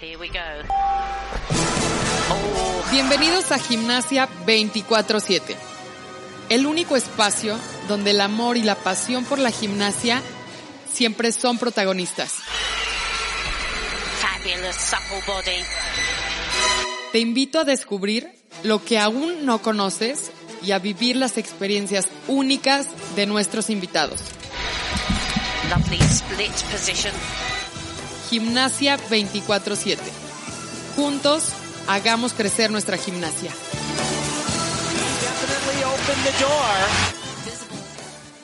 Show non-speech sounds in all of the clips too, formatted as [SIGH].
Here we go. Bienvenidos a Gimnasia 24/7, el único espacio donde el amor y la pasión por la gimnasia siempre son protagonistas. Fabulous supple body. Te invito a descubrir lo que aún no conoces y a vivir las experiencias únicas de nuestros invitados. Lovely split position. Gimnasia 24/7. Juntos, hagamos crecer nuestra gimnasia.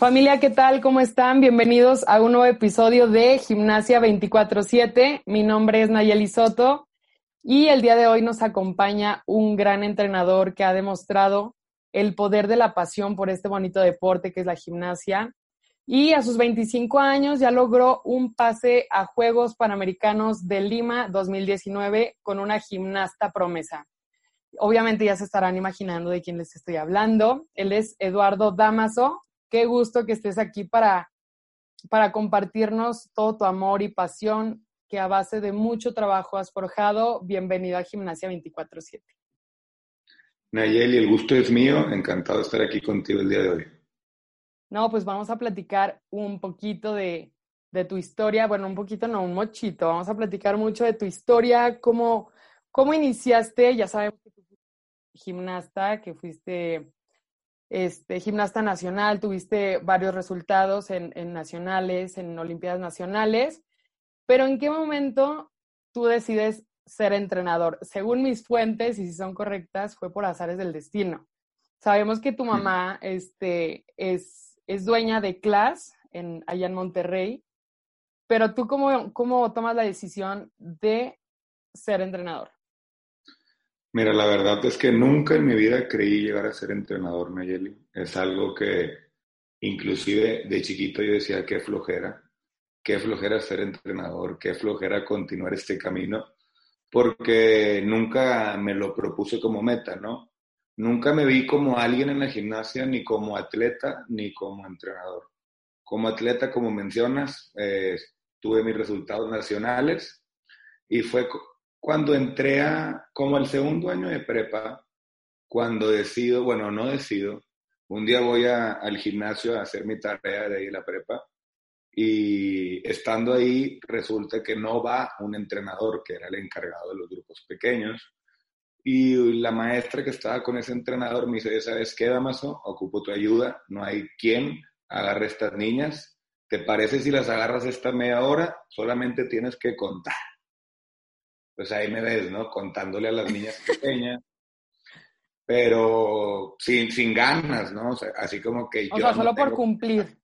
Familia, ¿qué tal? ¿Cómo están? Bienvenidos a un nuevo episodio de Gimnasia 24/7. Mi nombre es Nayeli Soto y el día de hoy nos acompaña un gran entrenador que ha demostrado el poder de la pasión por este bonito deporte que es la gimnasia. Y a sus 25 años ya logró un pase a Juegos Panamericanos de Lima 2019 con una gimnasta promesa. Obviamente ya se estarán imaginando de quién les estoy hablando. Él es Eduardo Damaso. Qué gusto que estés aquí para, para compartirnos todo tu amor y pasión que a base de mucho trabajo has forjado. Bienvenido a Gimnasia 24/7. Nayeli, el gusto es mío. Encantado de estar aquí contigo el día de hoy. No, pues vamos a platicar un poquito de, de tu historia. Bueno, un poquito, no, un mochito. Vamos a platicar mucho de tu historia, cómo, cómo iniciaste. Ya sabemos que tú fuiste gimnasta, que fuiste este, gimnasta nacional, tuviste varios resultados en, en nacionales, en Olimpiadas Nacionales. Pero ¿en qué momento tú decides ser entrenador? Según mis fuentes, y si son correctas, fue por azares del destino. Sabemos que tu mamá este, es, es dueña de Class en, allá en Monterrey, pero tú cómo, cómo tomas la decisión de ser entrenador? Mira, la verdad es que nunca en mi vida creí llegar a ser entrenador, Nayeli. Es algo que inclusive de chiquito yo decía, qué flojera, qué flojera ser entrenador, qué flojera continuar este camino, porque nunca me lo propuse como meta, ¿no? Nunca me vi como alguien en la gimnasia, ni como atleta, ni como entrenador. Como atleta, como mencionas, eh, tuve mis resultados nacionales y fue cuando entré a, como el segundo año de prepa, cuando decido, bueno, no decido, un día voy al gimnasio a hacer mi tarea de ahí la prepa y estando ahí resulta que no va un entrenador que era el encargado de los grupos pequeños y la maestra que estaba con ese entrenador me dice, ¿sabes qué, Damaso? Ocupo tu ayuda, no hay quien agarre estas niñas. ¿Te parece si las agarras esta media hora? Solamente tienes que contar. Pues ahí me ves, ¿no? Contándole a las niñas pequeñas, pero sin, sin ganas, ¿no? O sea, así como que O yo... sea, no solo por cumplir.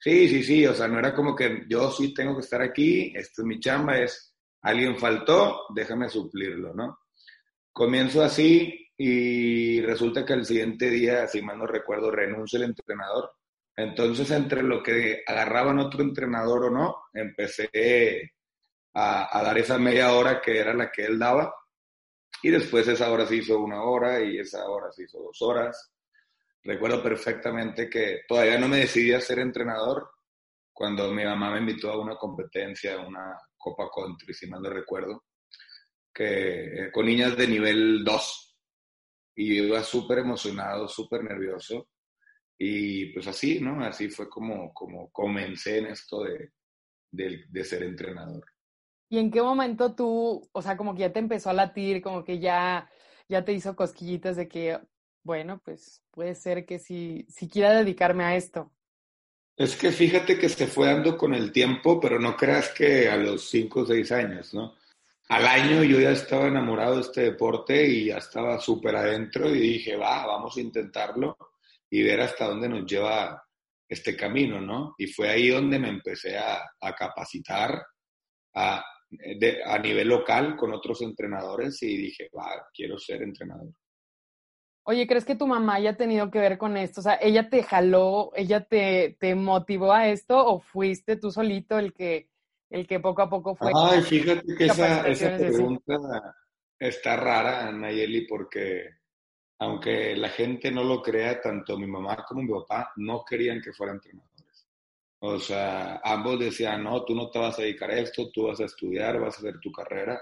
Sí, sí, sí, o sea, no era como que yo sí tengo que estar aquí, esta es mi chamba, es alguien faltó, déjame suplirlo, ¿no? Comienzo así y resulta que el siguiente día, si mal no recuerdo, renuncia el entrenador. Entonces, entre lo que agarraban otro entrenador o no, empecé a, a dar esa media hora que era la que él daba. Y después esa hora se hizo una hora y esa hora se hizo dos horas. Recuerdo perfectamente que todavía no me decidí a ser entrenador cuando mi mamá me invitó a una competencia, una Copa Country, si mal no recuerdo, que, eh, con niñas de nivel 2. Y yo iba súper emocionado, súper nervioso. Y pues así, ¿no? Así fue como, como comencé en esto de, de, de ser entrenador. ¿Y en qué momento tú, o sea, como que ya te empezó a latir, como que ya, ya te hizo cosquillitas de que, bueno, pues puede ser que si, si quiera dedicarme a esto? Es que fíjate que se fue dando con el tiempo, pero no creas que a los 5 o 6 años, ¿no? Al año yo ya estaba enamorado de este deporte y ya estaba súper adentro y dije, va, vamos a intentarlo y ver hasta dónde nos lleva este camino, ¿no? Y fue ahí donde me empecé a, capacitar a, a nivel local con otros entrenadores y dije, va, quiero ser entrenador. Oye, ¿crees que tu mamá haya tenido que ver con esto? O sea, ¿ella te jaló, ella te, te motivó a esto o fuiste tú solito el que, el que poco a poco fue? Ay, fíjate que esa, esa pregunta está rara, Nayeli, porque aunque la gente no lo crea, tanto mi mamá como mi papá no querían que fuera entrenadores. O sea, ambos decían, no, tú no te vas a dedicar a esto, tú vas a estudiar, vas a hacer tu carrera.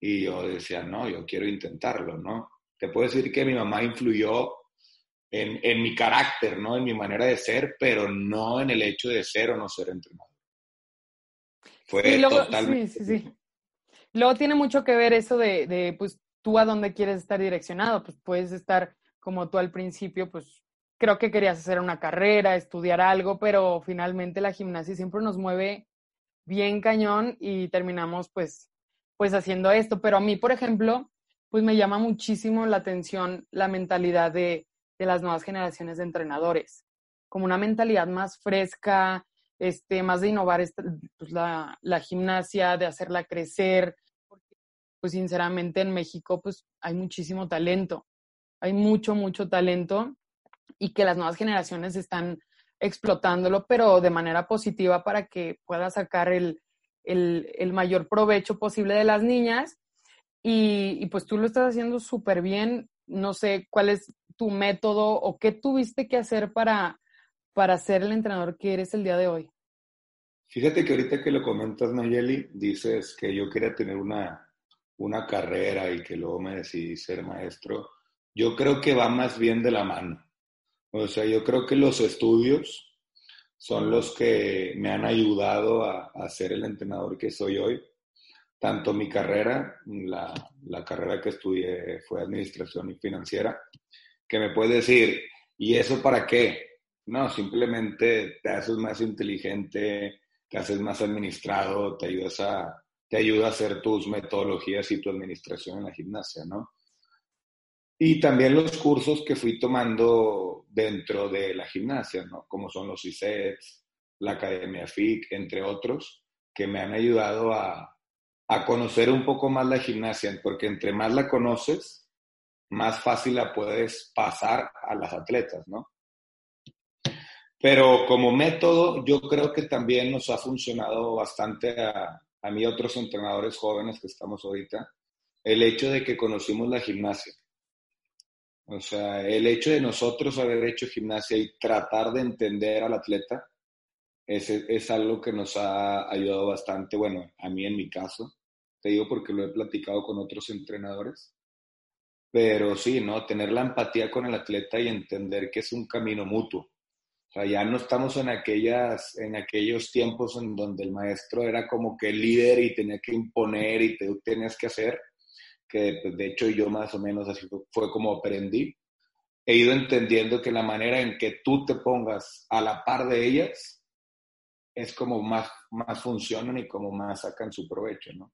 Y yo decía, no, yo quiero intentarlo, ¿no? Te puedo decir que mi mamá influyó en, en mi carácter, ¿no? En mi manera de ser, pero no en el hecho de ser o no ser entrenador. Fue totalmente... Sí, sí, sí. Luego tiene mucho que ver eso de, de, pues, tú a dónde quieres estar direccionado. Pues puedes estar como tú al principio, pues creo que querías hacer una carrera, estudiar algo, pero finalmente la gimnasia siempre nos mueve bien cañón y terminamos pues, pues haciendo esto. Pero a mí, por ejemplo, pues me llama muchísimo la atención la mentalidad de, de las nuevas generaciones de entrenadores, como una mentalidad más fresca, este, más de innovar pues, la, la, gimnasia, de hacerla crecer, porque pues sinceramente en México pues hay muchísimo talento, hay mucho, mucho talento y que las nuevas generaciones están explotándolo, pero de manera positiva para que pueda sacar el, el, mayor provecho posible de las niñas. Y, y pues tú lo estás haciendo súper bien. No sé cuál es tu método o qué tuviste que hacer para, para ser el entrenador que eres el día de hoy. Fíjate que ahorita que lo comentas, Nayeli, dices que yo quería tener una, una carrera y que luego me decidí ser maestro. Yo creo que va más bien de la mano. O sea, yo creo que los estudios son los que me han ayudado a, a ser el entrenador que soy hoy. Tanto mi carrera, la, la, carrera que estudié fue administración y financiera, que me puede decir, ¿y eso para qué? No, simplemente te haces más inteligente, te haces más administrado, te ayudas a, te ayuda a hacer tus metodologías y tu administración en la gimnasia, ¿no? Y también los cursos que fui tomando dentro de la gimnasia, ¿no? Como son los ISETs, la Academia FIC, entre otros, que me han ayudado a, a conocer un poco más la gimnasia, porque entre más la conoces, más fácil la puedes pasar a las atletas, ¿no? Pero como método, yo creo que también nos ha funcionado bastante a, mí y otros entrenadores jóvenes que estamos ahorita, el hecho de que conocimos la gimnasia. O sea, el hecho de nosotros haber hecho gimnasia y tratar de entender al atleta es, es algo que nos ha ayudado bastante, bueno, a mí en mi caso, te digo porque lo he platicado con otros entrenadores, pero sí, ¿no? Tener la empatía con el atleta y entender que es un camino mutuo. Sea, ya no estamos en, aquellas, en aquellos tiempos en donde el maestro era como que el líder y tenía que imponer y te tenías que hacer que pues, de hecho yo más o menos así fue como aprendí, he ido entendiendo que la manera en que tú te pongas a la par de ellas es como más, más funcionan y como más sacan su provecho, ¿no?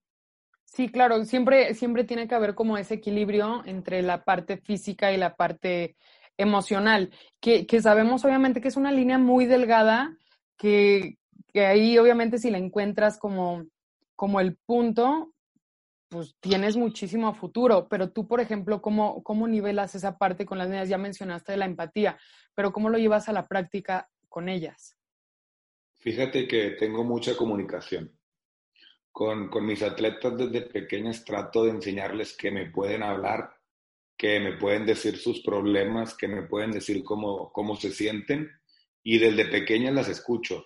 Sí, claro, siempre, siempre tiene que haber como ese equilibrio entre la parte física y la parte emocional, que, que sabemos obviamente que es una línea muy delgada, que, que ahí obviamente si la encuentras como, como el punto, pues tienes muchísimo futuro, pero tú, por ejemplo, ¿cómo, ¿cómo nivelas esa parte con las niñas? Ya mencionaste de la empatía, pero ¿cómo lo llevas a la práctica con ellas? Fíjate que tengo mucha comunicación. Con, con mis atletas desde pequeñas trato de enseñarles que me pueden hablar, que me pueden decir sus problemas, que me pueden decir cómo, cómo se sienten y desde pequeñas las escucho.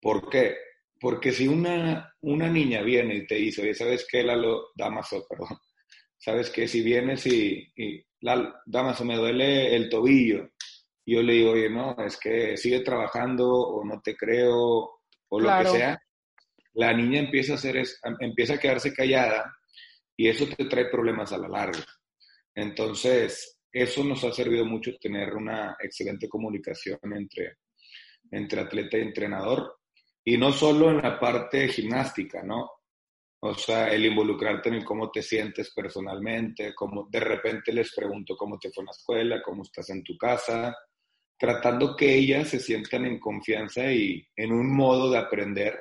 ¿Por qué? Porque si una, una niña viene y te dice, oye, ¿sabes qué, Lalo? Damaso, perdón. [LAUGHS] ¿Sabes qué? Si vienes y, y Damaso, me duele el tobillo. Yo le digo, oye, no, es que sigue trabajando o no te creo o lo que sea. La niña empieza a, hacer empieza a quedarse callada y eso te trae problemas a la larga. Entonces, eso nos ha servido mucho tener una excelente comunicación entre, entre atleta y entrenador y no solo en la parte gimnástica, ¿no? O sea, el involucrarte en cómo te sientes personalmente, cómo de repente les pregunto cómo te fue en la escuela, cómo estás en tu casa, tratando que ellas se sientan en confianza y en un modo de aprender,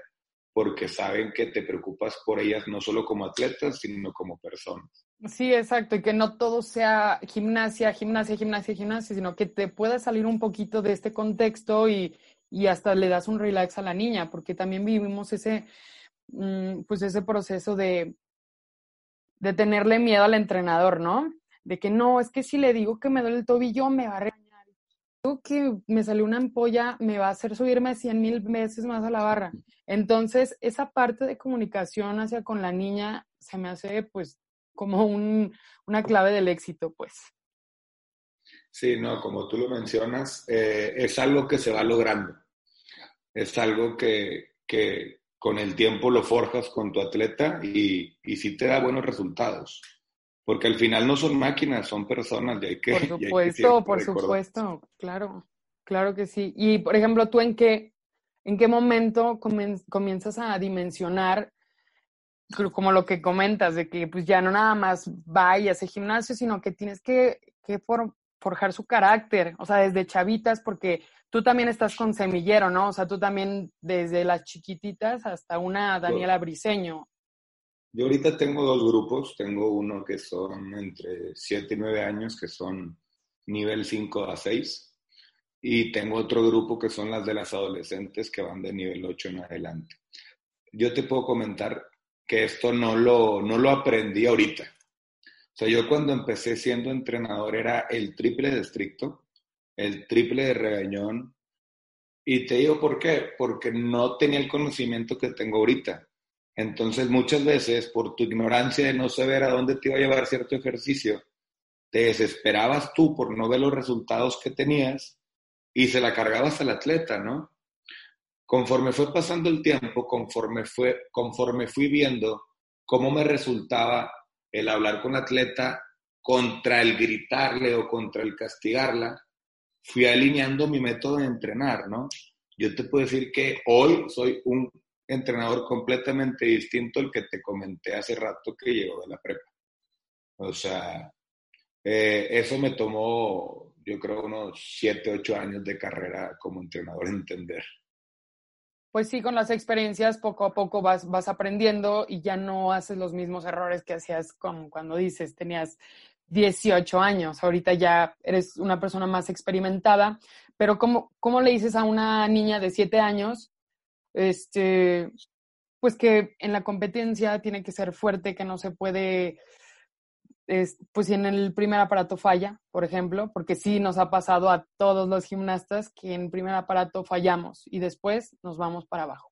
porque saben que te preocupas por ellas no solo como atletas, sino como personas. Sí, exacto, y que no todo sea gimnasia, gimnasia, gimnasia, gimnasia, sino que te pueda salir un poquito de este contexto y, y hasta le das un relax a la niña, porque también vivimos ese, mm, pues ese proceso de, de tenerle miedo al entrenador, ¿no? De que no, es que si le digo que me duele el tobillo, me va a. que me salió una ampolla me va a hacer subirme 100 mil veces más a la barra. Entonces, esa parte de comunicación hacia con la niña se me hace pues como un, una clave del éxito, pues. Sí, no, como tú lo mencionas, eh, es algo que se va logrando. Es algo que, que, con el tiempo lo forjas con tu atleta y, y sí te da buenos resultados. Porque al final no son máquinas, son personas. Y hay que, por [LAUGHS] supuesto, por supuesto, claro, claro que sí. Y por ejemplo, ¿tú en qué, en qué momento comienzas a dimensionar como lo que comentas, de que pues ya no nada más va y hace gimnasio, sino que tienes que, que forjar su carácter, o sea, desde chavitas, porque tú también estás con semillero, ¿no? O sea, tú también desde las chiquititas hasta una Daniela Briseño. Yo ahorita tengo dos grupos, tengo uno que son entre 7 y 9 años, que son nivel 5 a 6, y tengo otro grupo que son las de las adolescentes que van de nivel 8 en adelante. Yo te puedo comentar que esto no lo, no lo aprendí ahorita. O sea, yo cuando empecé siendo entrenador era el triple de estricto, el triple de regañón. Y te digo por qué, porque no tenía el conocimiento que tengo ahorita. Entonces, muchas veces, por tu ignorancia de no saber a dónde te iba a llevar cierto ejercicio, te desesperabas tú por no ver los resultados que tenías y se la cargabas al atleta, ¿no? Conforme fue pasando el tiempo, conforme, fue, conforme fui viendo cómo me resultaba el hablar con la atleta contra el gritarle o contra el castigarla, fui alineando mi método de entrenar, ¿no? Yo te puedo decir que hoy soy un entrenador completamente distinto al que te comenté hace rato que llegó de la prepa. O sea, eh, eso me tomó, yo creo, unos 7, 8 años de carrera como entrenador entender. Pues sí, con las experiencias poco a poco vas, vas aprendiendo y ya no haces los mismos errores que hacías como cuando dices, tenías 18 años, ahorita ya eres una persona más experimentada, pero ¿cómo, cómo le dices a una niña de 7 años este, pues que en la competencia tiene que ser fuerte, que no se puede, pues si en el primer aparato falla, por ejemplo, porque sí nos ha pasado a todos los gimnastas que en primer aparato fallamos y después nos vamos para abajo.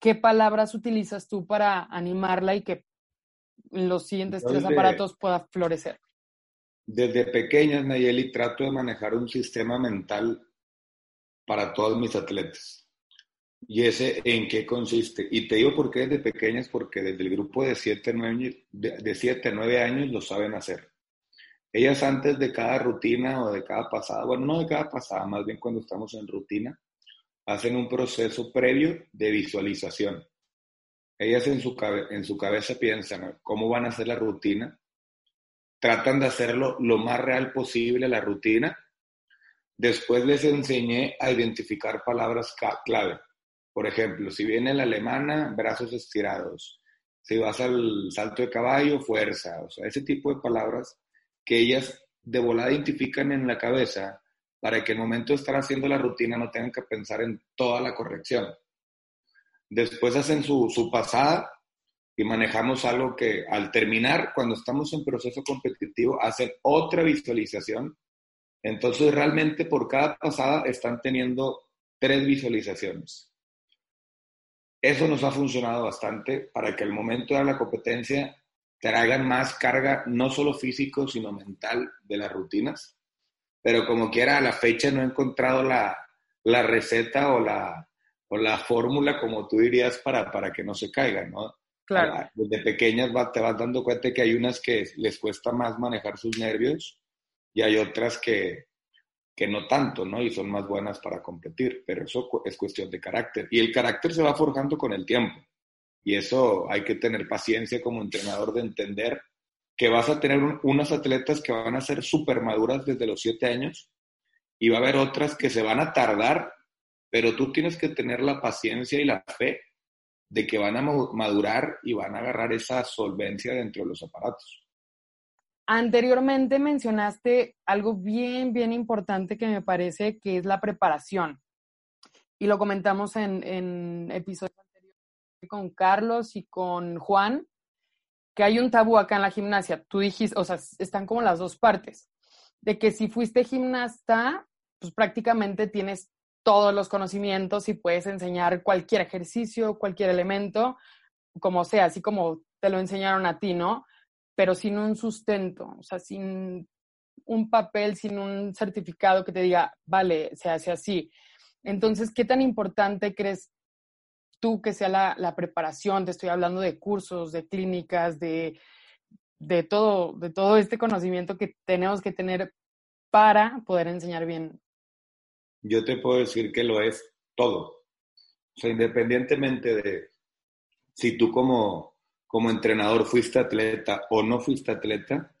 ¿Qué palabras utilizas tú para animarla y que los siguientes tres aparatos pueda florecer? Desde pequeña, Nayeli, trato de manejar un sistema mental para todos mis atletas. ¿Y ese en qué consiste? Y te digo por qué desde pequeñas, porque desde el grupo de 7 9, de, 7 a 9 años lo saben hacer. Ellas antes de cada rutina o de cada pasada, bueno, no de cada pasada, más bien cuando estamos en rutina, hacen un proceso previo de visualización. Ellas en su, en su cabeza piensan cómo van a hacer la rutina, tratan de hacerlo lo más real posible la rutina. Después les enseñé a identificar palabras clave por ejemplo, si viene la alemana, brazos estirados. Si vas al salto de caballo, fuerza. O sea, ese tipo de palabras que ellas de volada identifican en la cabeza para que el momento de estar haciendo la rutina no tengan que pensar en toda la corrección. Después hacen su, su pasada y manejamos algo que al terminar, cuando estamos en proceso competitivo, hacen otra visualización. Entonces realmente por cada pasada están teniendo tres visualizaciones. Eso nos ha funcionado bastante para que al momento de la competencia traigan más carga, no solo físico, sino mental de las rutinas. Pero como quiera, a la fecha no he encontrado la, la receta o la, o la fórmula, como tú dirías, para, para que no se caigan, ¿no? Claro. Desde pequeñas te vas dando cuenta que hay unas que les cuesta más manejar sus nervios y hay otras que, que no tanto, ¿no? Y son más buenas para competir, pero eso es cuestión de carácter. Y el carácter se va forjando con el tiempo. Y eso hay que tener paciencia como entrenador de entender que vas a tener unas atletas que van a ser súper maduras desde los siete años y va a haber otras que se van a tardar, pero tú tienes que tener la paciencia y la fe de que van a madurar y van a agarrar esa solvencia dentro de los aparatos. Anteriormente mencionaste algo bien, bien importante que me parece que es la preparación. Y lo comentamos en, en episodios anteriores con Carlos y con Juan, que hay un tabú acá en la gimnasia. Tú dijiste, o sea, están como las dos partes, de que si fuiste gimnasta, pues prácticamente tienes todos los conocimientos y puedes enseñar cualquier ejercicio, cualquier elemento, como sea, así como te lo enseñaron a ti, ¿no? Pero sin un sustento, o sea, sin un papel, sin un certificado que te diga, vale, se hace así. Entonces, ¿qué tan importante crees tú que sea la, preparación? Te estoy hablando de cursos, de clínicas, de, de, todo, de todo este conocimiento que tenemos que tener para poder enseñar bien yo te puedo decir que lo es todo. O sea, independientemente de si tú como, como entrenador fuiste atleta o no fuiste atleta,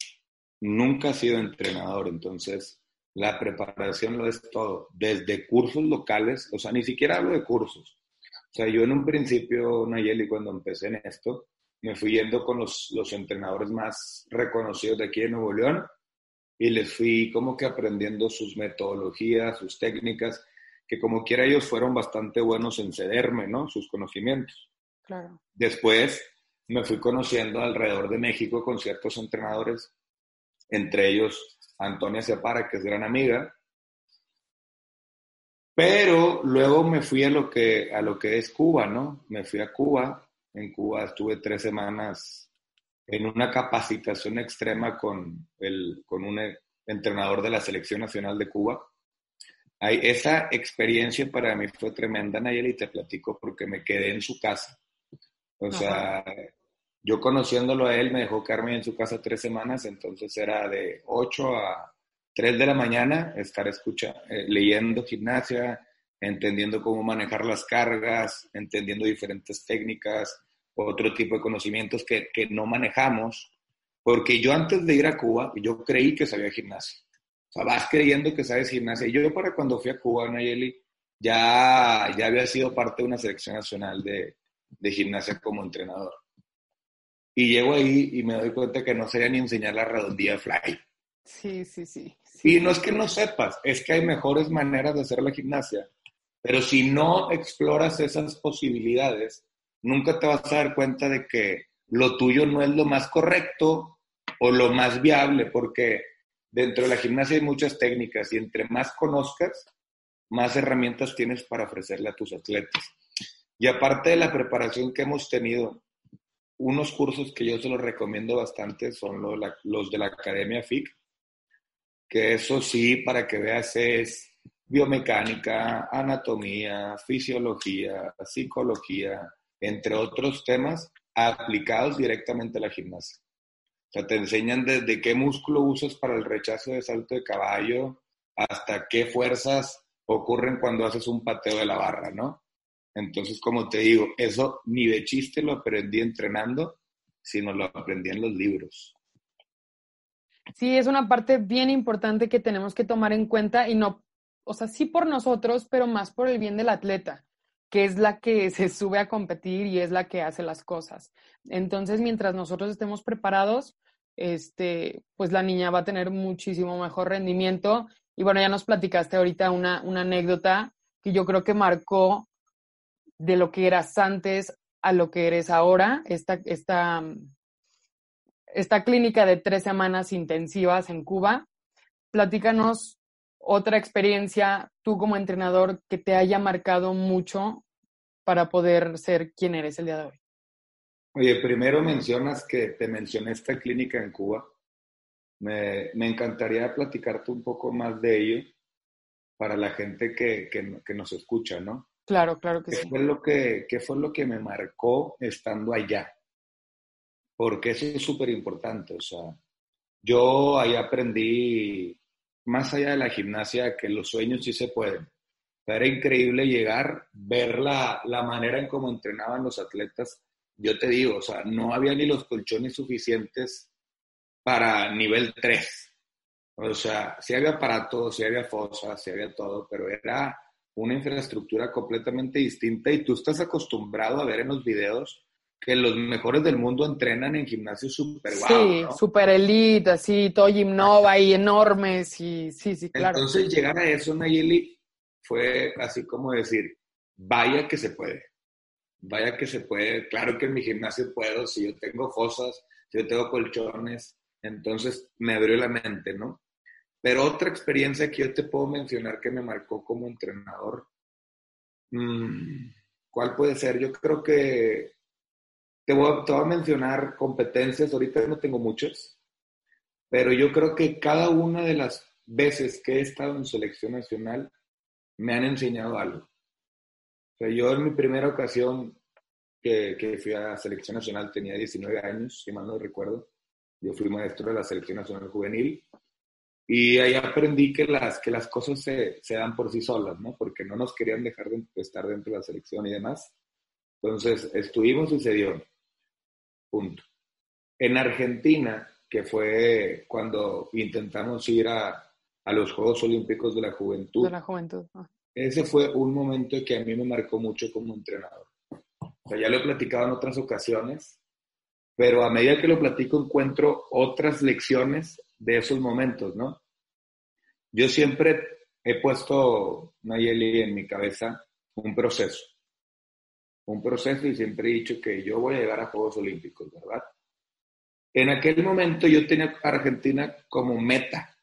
nunca has sido entrenador. Entonces, la preparación lo es todo. Desde cursos locales, o sea, ni siquiera hablo de cursos. O sea, yo en un principio, Nayeli, cuando empecé en esto, me fui yendo con los, los entrenadores más reconocidos de aquí de Nuevo León y les fui como que aprendiendo sus metodologías, sus técnicas, que como quiera ellos fueron bastante buenos en cederme, ¿no? Sus conocimientos. Claro. Después me fui conociendo alrededor de México con ciertos entrenadores, entre ellos Antonia Separa, que es gran amiga. Pero luego me fui a lo que, a lo que es Cuba, ¿no? Me fui a Cuba. En Cuba estuve tres semanas en una capacitación extrema con, el, con un entrenador de la Selección Nacional de Cuba. Hay, esa experiencia para mí fue tremenda, Nayeli, te platico porque me quedé en su casa. O sea, yo conociéndolo a él me dejó quedarme en su casa tres semanas, entonces era de 8 a 3 de la mañana estar escucha, eh, leyendo gimnasia, entendiendo cómo manejar las cargas, entendiendo diferentes técnicas, otro tipo de conocimientos que, que no manejamos, porque yo antes de ir a Cuba, yo creí que sabía gimnasia. O sea, vas creyendo que sabes gimnasia. Y yo para cuando fui a Cuba, Nayeli, ya, ya había sido parte de una selección nacional de, de gimnasia como entrenador. Y llego ahí y me doy cuenta que no sabía ni enseñar la redondía fly. Sí, sí, sí, sí. Y no es que no sepas, es que hay mejores maneras de hacer la gimnasia. Pero si no exploras esas posibilidades, nunca te vas a dar cuenta de que lo tuyo no es lo más correcto o lo más viable, porque dentro de la gimnasia hay muchas técnicas y entre más conozcas, más herramientas tienes para ofrecerle a tus atletas. Y aparte de la preparación que hemos tenido, unos cursos que yo se los recomiendo bastante son los, de la Academia FIC, que eso sí, para que veas, es biomecánica, anatomía, fisiología, psicología, entre otros temas aplicados directamente a la gimnasia. O sea, te enseñan desde qué músculo usas para el rechazo de salto de caballo hasta qué fuerzas ocurren cuando haces un pateo de la barra, ¿no? Entonces, como te digo, eso ni de chiste lo aprendí entrenando, sino lo aprendí en los libros. Sí, es una parte bien importante que tenemos que tomar en cuenta y no, o sea, sí por nosotros, pero más por el bien del atleta que es la que [LAUGHS] se sube a competir y es la que hace las cosas. Entonces, mientras nosotros estemos preparados, este, pues la niña va a tener muchísimo mejor rendimiento. Y bueno, ya nos platicaste ahorita una, una anécdota que yo creo que marcó de lo que eras antes a lo que eres ahora, esta, esta, esta clínica de tres semanas intensivas en Cuba. Platícanos otra experiencia, tú como entrenador, que te haya marcado mucho para poder ser quien eres el día de hoy? Oye, primero mencionas que te mencioné esta clínica en Cuba. Me, me encantaría platicarte un poco más de ello para la gente que, que, que nos escucha, ¿no? Claro, claro que ¿Qué sí. Fue lo que, ¿Qué fue lo que me marcó estando allá? Porque eso es súper importante. O sea, yo ahí aprendí más allá de la gimnasia, que los sueños sí se pueden. Era increíble llegar, ver la, la manera en cómo entrenaban los atletas. Yo te digo, o sea, no había ni los colchones suficientes para nivel 3. O sea, sí había aparatos, sí había fosas, sí había todo, pero era una infraestructura completamente distinta y tú estás acostumbrado a ver en los videos que los mejores del mundo entrenan en gimnasios super guau. Sí, super elite, así, todo gimnova y enormes, y sí, sí, claro. Entonces llegar a eso, Nayeli, fue así como decir, vaya que se puede, vaya que se puede, claro que en mi gimnasio puedo, si yo tengo fosas, si yo tengo colchones, entonces me abrió la mente, ¿no? Pero otra experiencia que yo te puedo mencionar que me marcó como entrenador, mm, ¿cuál puede ser? Yo creo que te voy, te voy a mencionar competencias, ahorita no tengo muchas, pero yo creo que cada una de las veces que he estado en selección nacional me han enseñado algo. O sea, yo en mi primera ocasión que, que fui a selección nacional tenía 19 años, si mal no recuerdo. Yo fui maestro de la selección nacional juvenil y ahí aprendí que las, que las cosas se, se dan por sí solas, ¿no? Porque no nos querían dejar de estar dentro de la selección y demás. Entonces, estuvimos y se dio. Punto. En Argentina, que fue cuando intentamos ir a, a los Juegos Olímpicos de la Juventud. De la Juventud. Ah. Ese fue un momento que a mí me marcó mucho como entrenador. O sea, ya lo he platicado en otras ocasiones, pero a medida que lo platico encuentro otras lecciones de esos momentos, ¿no? Yo siempre he puesto, Nayeli, en mi cabeza un proceso. Un proceso y siempre he dicho que yo voy a llegar a Juegos Olímpicos, ¿verdad? En aquel momento yo tenía a Argentina como meta,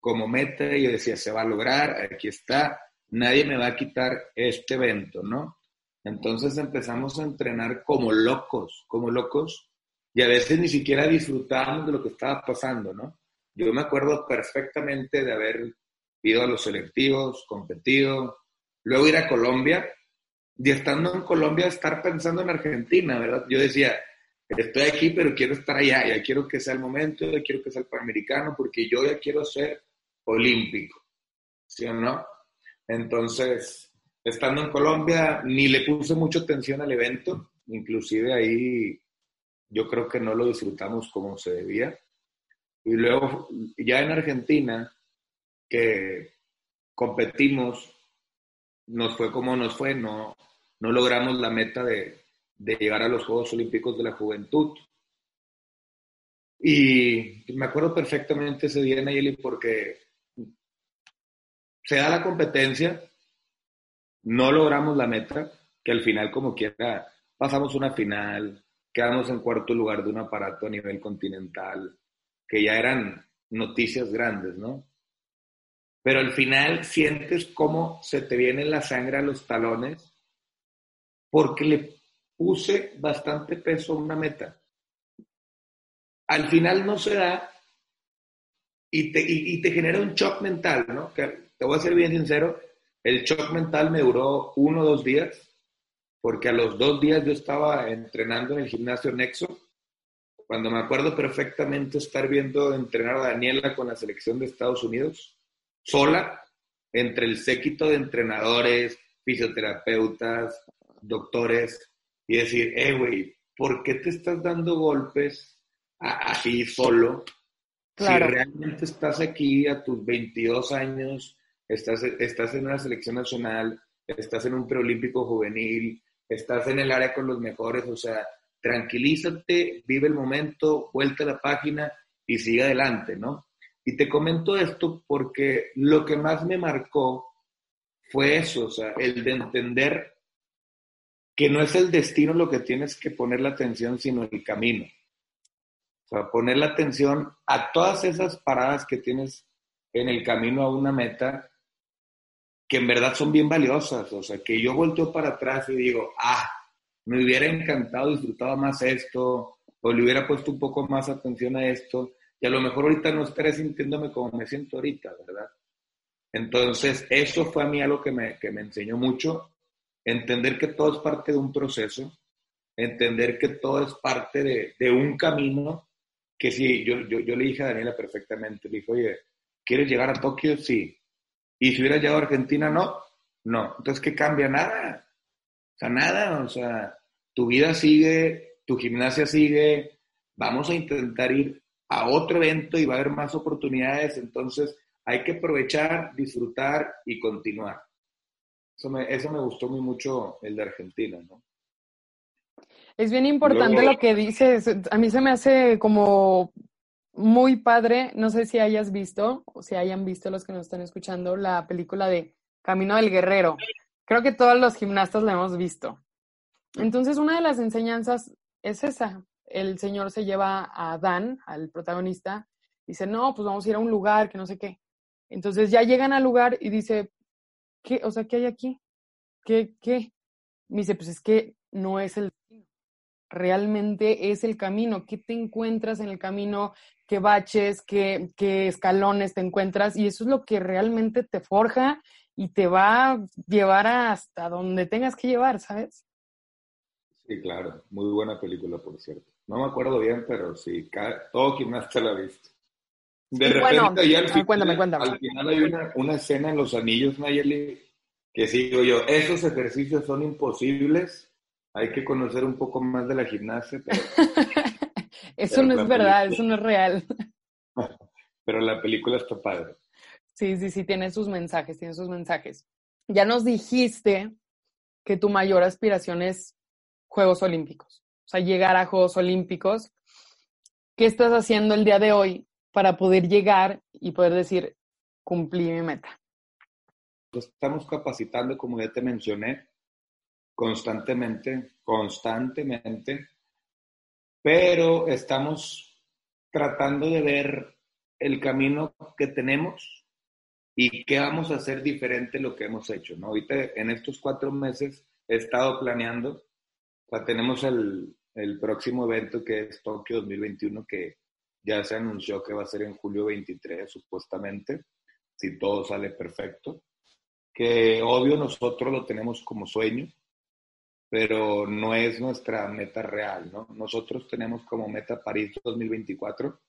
como meta y decía, se va a lograr, aquí está, nadie me va a quitar este evento, ¿no? Entonces empezamos a entrenar como locos, como locos, y a veces ni siquiera disfrutábamos de lo que estaba pasando, ¿no? Yo me acuerdo perfectamente de haber ido a los selectivos, competido, luego ir a Colombia, y estando en Colombia estar pensando en Argentina, ¿verdad? Yo decía, estoy aquí, pero quiero estar allá, ya quiero que sea el momento, ya quiero que sea el Panamericano, porque yo ya quiero ser olímpico, ¿sí o no? Entonces, estando en Colombia, ni le puse mucha atención al evento, inclusive ahí yo creo que no lo disfrutamos como se debía. Y luego, ya en Argentina, que competimos, nos fue como nos fue, no, no logramos la meta de, de llegar a los Juegos Olímpicos de la Juventud. Y me acuerdo perfectamente ese día, Nayeli, porque se da la competencia, no logramos la meta, que al final como quiera pasamos una final, quedamos en cuarto lugar de un aparato a nivel continental, que ya eran noticias grandes, ¿no? Pero al final sientes cómo se te viene la sangre a los talones porque le puse bastante peso a una meta. Al final no se da y te, y te genera un shock mental, ¿no? Que te voy a ser bien sincero, el shock mental me duró uno o dos días, porque a los dos días yo estaba entrenando en el gimnasio Nexo, cuando me acuerdo perfectamente estar viendo entrenar a Daniela con la selección de Estados Unidos, sola, entre el séquito de entrenadores, fisioterapeutas, doctores, y decir, eh, güey, ¿por qué te estás dando golpes así solo? Si realmente estás aquí a tus 22 años, estás, estás en una selección nacional, estás en un preolímpico juvenil, estás en el área con los mejores, o sea, tranquilízate, vive el momento, vuelta a la página y sigue adelante, ¿no? Y te comento esto porque lo que más me marcó fue eso, o sea, el de entender que no es el destino lo que tienes que poner la atención, sino el camino. O sea, poner la atención a todas esas paradas que tienes en el camino a una meta que en verdad son bien valiosas. O sea, que yo volteo para atrás y digo, ah, me hubiera encantado, disfrutado más esto, o le hubiera puesto un poco más atención a esto, y a lo mejor ahorita no estaré sintiéndome como me siento ahorita, ¿verdad? Entonces, eso fue a mí algo que me, que me enseñó mucho, entender que todo es parte de un proceso, entender que todo es parte de, de un camino, que sí, yo, yo, yo le dije a Daniela perfectamente, le dije, oye, ¿quieres llegar a Tokio? Sí. Y si hubiera llegado a Argentina, no, no. Entonces, ¿qué cambia? Nada. Sea, nada. O sea, tu vida sigue, tu gimnasia sigue. Vamos a intentar ir a otro evento y va a haber más oportunidades. Entonces, hay que aprovechar, disfrutar y continuar. Eso me, eso me gustó muy mucho el de Argentina, ¿no? Es bien importante lo que dices. A mí se me hace como muy padre. No sé si hayas visto o si hayan visto los que nos están escuchando la película de Camino del Guerrero. Creo que todos los gimnastas la hemos visto. Entonces, una de las enseñanzas es esa. El señor se lleva a Dan, al protagonista, Dice, no, pues vamos a ir a un lugar que no sé qué. Entonces ya llegan al lugar y dice, ¿qué? O sea, ¿qué hay aquí? ¿Qué? ¿Qué? Me dice, pues es que no es el. Realmente es el camino. ¿Qué te encuentras en el camino? ¿Qué baches? ¿Qué, qué escalones te encuentras? Y eso es lo que realmente te forja y te va a llevar hasta donde tengas que llevar, ¿sabes? Sí, claro. Muy buena película, por cierto. No me acuerdo bien, pero sí, cada, todo gimnasta la ha visto. De Sí, repente, bueno, ahí al ah, final, cuéntame, cuéntame. al final hay una, una escena en Los Anillos, Nayeli, que sigo yo, esos ejercicios son imposibles, hay que conocer un poco más de la gimnasia, pero, [LAUGHS] eso Pero no es verdad, película- eso no es real. [LAUGHS] pero la película está padre. Sí, sí, sí, tiene sus mensajes, tiene sus mensajes. Ya nos dijiste que tu mayor aspiración es Juegos Olímpicos, o sea, llegar a Juegos Olímpicos. ¿Qué estás haciendo el día de hoy para poder llegar y poder decir, cumplí mi meta? Estamos capacitando, como ya te mencioné, constantemente, constantemente, pero estamos tratando de ver el camino que tenemos y qué vamos a hacer diferente lo que hemos hecho, ¿no? Ahorita, en estos cuatro meses, he estado planeando, tenemos el, el próximo evento que es Tokio 2021, que ya se anunció que va a ser en julio 23, supuestamente, si todo sale perfecto que obvio nosotros lo tenemos como sueño, pero no es nuestra meta real, ¿no? Nosotros tenemos como meta París 2024,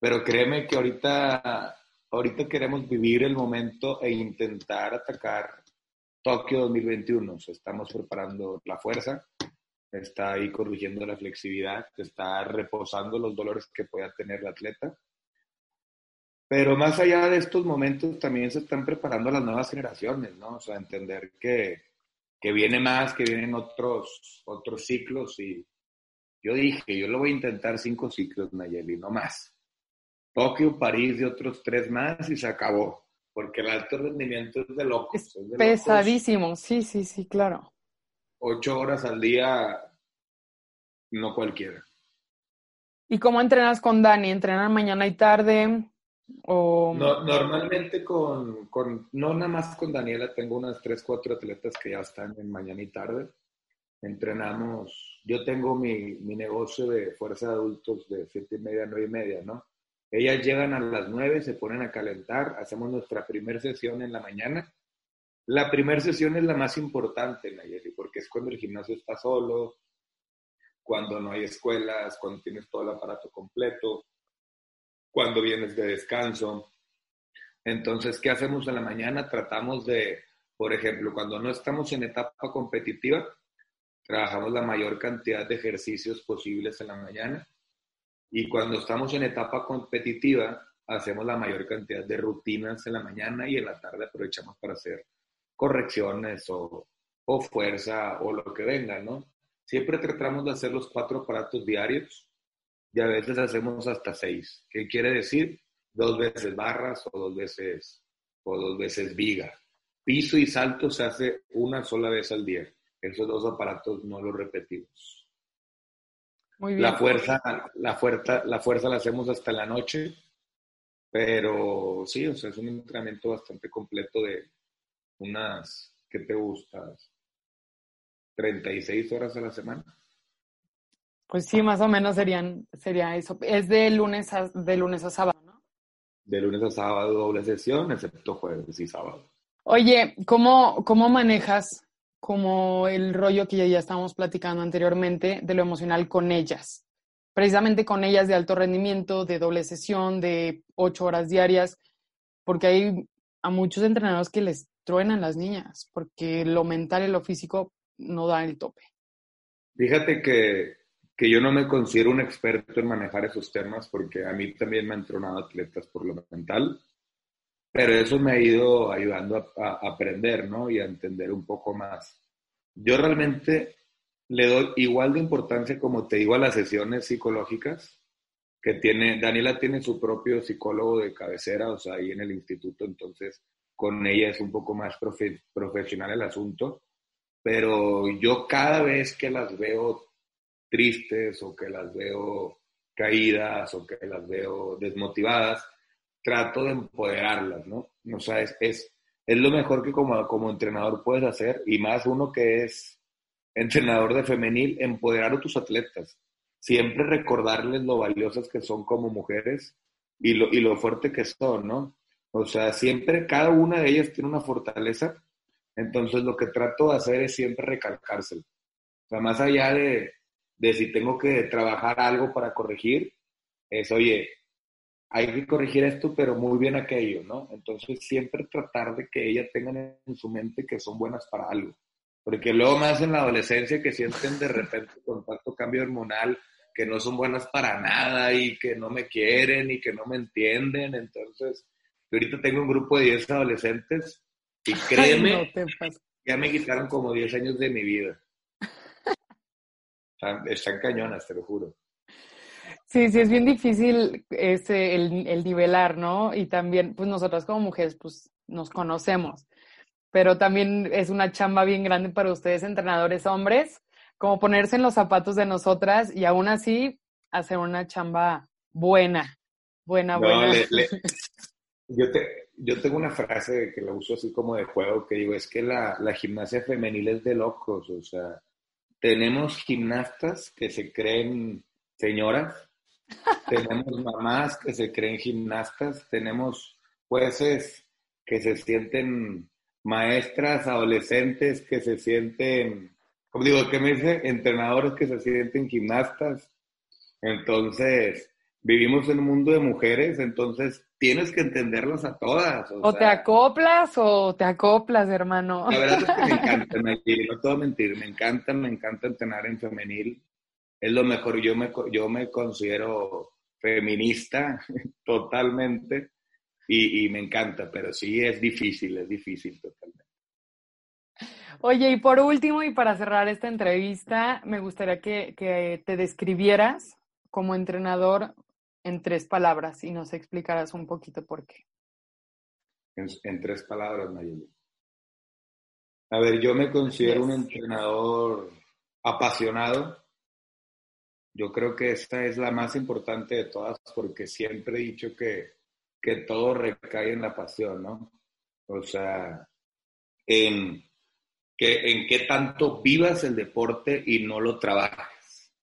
pero créeme que ahorita, ahorita queremos vivir el momento e intentar atacar Tokio 2021. O sea, estamos preparando la fuerza, está ahí corrigiendo la flexibilidad, está reposando los dolores que pueda tener el atleta. Pero más allá de estos momentos, también se están preparando las nuevas generaciones, ¿no? O sea, entender que, que viene más, que vienen otros, otros ciclos y yo dije, yo lo voy a intentar cinco ciclos, Nayeli, no más. Tokio, París y otros tres más y se acabó, porque el alto rendimiento es de locos. Es es de locos. Pesadísimo, sí, sí, sí, claro. Ocho horas al día, no cualquiera. ¿Y cómo entrenas con Dani? ¿Entrenan mañana y tarde? O... No, normalmente con, con, no nada más con Daniela, tengo unas tres, cuatro atletas que ya están en mañana y tarde. Entrenamos, yo tengo mi, mi negocio de fuerza de adultos de siete y media nueve y media, ¿no? Ellas llegan a las nueve, se ponen a calentar, hacemos nuestra primera sesión en la mañana. La primera sesión es la más importante, Nayeli, porque es cuando el gimnasio está solo, cuando no hay escuelas, cuando tienes todo el aparato completo, cuando vienes de descanso. Entonces, ¿qué hacemos en la mañana? Tratamos de, por ejemplo, cuando no estamos en etapa competitiva, trabajamos la mayor cantidad de ejercicios posibles en la mañana. Y cuando estamos en etapa competitiva, hacemos la mayor cantidad de rutinas en la mañana y en la tarde aprovechamos para hacer correcciones o, o fuerza o lo que venga, ¿no? Siempre tratamos de hacer los cuatro aparatos diarios y a veces hacemos hasta seis. ¿Qué quiere decir? Dos veces barras o dos veces, o dos veces viga. Piso y salto se hace una sola vez al día. Esos dos aparatos no los repetimos. Muy bien. La fuerza, la fuerza, la fuerza la hacemos hasta la noche, pero sí, o sea, es un entrenamiento bastante completo de unas, ¿qué te gusta? 36 horas a la semana. Pues sí, más o menos serían, sería eso. Es de lunes a, de lunes a sábado, ¿no? De lunes a sábado doble sesión, excepto jueves y sábado. Oye, ¿cómo, cómo manejas como el rollo que ya, estábamos platicando anteriormente de lo emocional con ellas? Precisamente con ellas de alto rendimiento, de doble sesión, de ocho horas diarias, porque hay a muchos entrenadores que les truenan las niñas, porque lo mental y lo físico no da el tope. Fíjate que, que yo no me considero un experto en manejar esos temas porque a mí también me han tronado atletas por lo mental, pero eso me ha ido ayudando a, aprender, ¿no? Y a entender un poco más. Yo realmente le doy igual de importancia, como te digo, a las sesiones psicológicas, que tiene, Daniela tiene su propio psicólogo de cabecera, o sea, ahí en el instituto, entonces con ella es un poco más profe, profesional el asunto, pero yo cada vez que las veo tristes o que las veo caídas o que las veo desmotivadas, trato de empoderarlas, ¿no? O sea, es, es, es lo mejor que como, como entrenador puedes hacer, y más uno que es entrenador de femenil, empoderar a tus atletas. Siempre recordarles lo valiosas que son como mujeres y lo, y lo fuerte que son, ¿no? O sea, siempre cada una de ellas tiene una fortaleza, entonces lo que trato de hacer es siempre recalcárselo. O sea, más allá de, de si tengo que trabajar algo para corregir, es, oye, hay que corregir esto, pero muy bien aquello, ¿no? Entonces siempre tratar de que ellas tengan en su mente que son buenas para algo. Porque luego más en la adolescencia que sienten de repente con tanto cambio hormonal que no son buenas para nada y que no me quieren y que no me entienden. Entonces, yo ahorita tengo un grupo de 10 adolescentes y créeme, ya me quitaron como 10 años de mi vida. Están, están cañonas, te lo juro. Sí, sí, es bien difícil ese, el, el, nivelar, ¿no? Y también, pues nosotras como mujeres, pues nos conocemos, pero también es una chamba bien grande para ustedes, entrenadores hombres, como ponerse en los zapatos de nosotras y aún así hacer una chamba buena, buena, no, buena. Le, le, [LAUGHS] yo, te, yo tengo una frase que la uso así como de juego, que digo, es que la, la gimnasia femenil es de locos, o sea, tenemos gimnastas que se creen señoras, tenemos mamás que se creen gimnastas, tenemos jueces que se sienten maestras, adolescentes que se sienten, como digo, ¿qué me dice? Entrenadores que se sienten gimnastas. Entonces, vivimos en un mundo de mujeres, entonces tienes que entenderlas a todas. O, o sea, te acoplas o te acoplas, hermano. La verdad es que me [LAUGHS] encanta, no te voy a mentir, me encanta, me encanta entrenar en femenil es lo mejor. Yo me, yo me considero feminista [LAUGHS] totalmente y, y, me encanta, pero sí es difícil, es difícil totalmente. Oye, y por último, y para cerrar esta entrevista, me gustaría que, que te describieras como entrenador en tres palabras y nos explicaras un poquito por qué. En, en tres palabras, Nayeli. A ver, yo me considero un entrenador apasionado, yo creo que esta es la más importante de todas porque siempre he dicho que, que todo recae en la pasión, ¿no? O sea, en, que, en qué tanto vivas el deporte y no lo trabajes.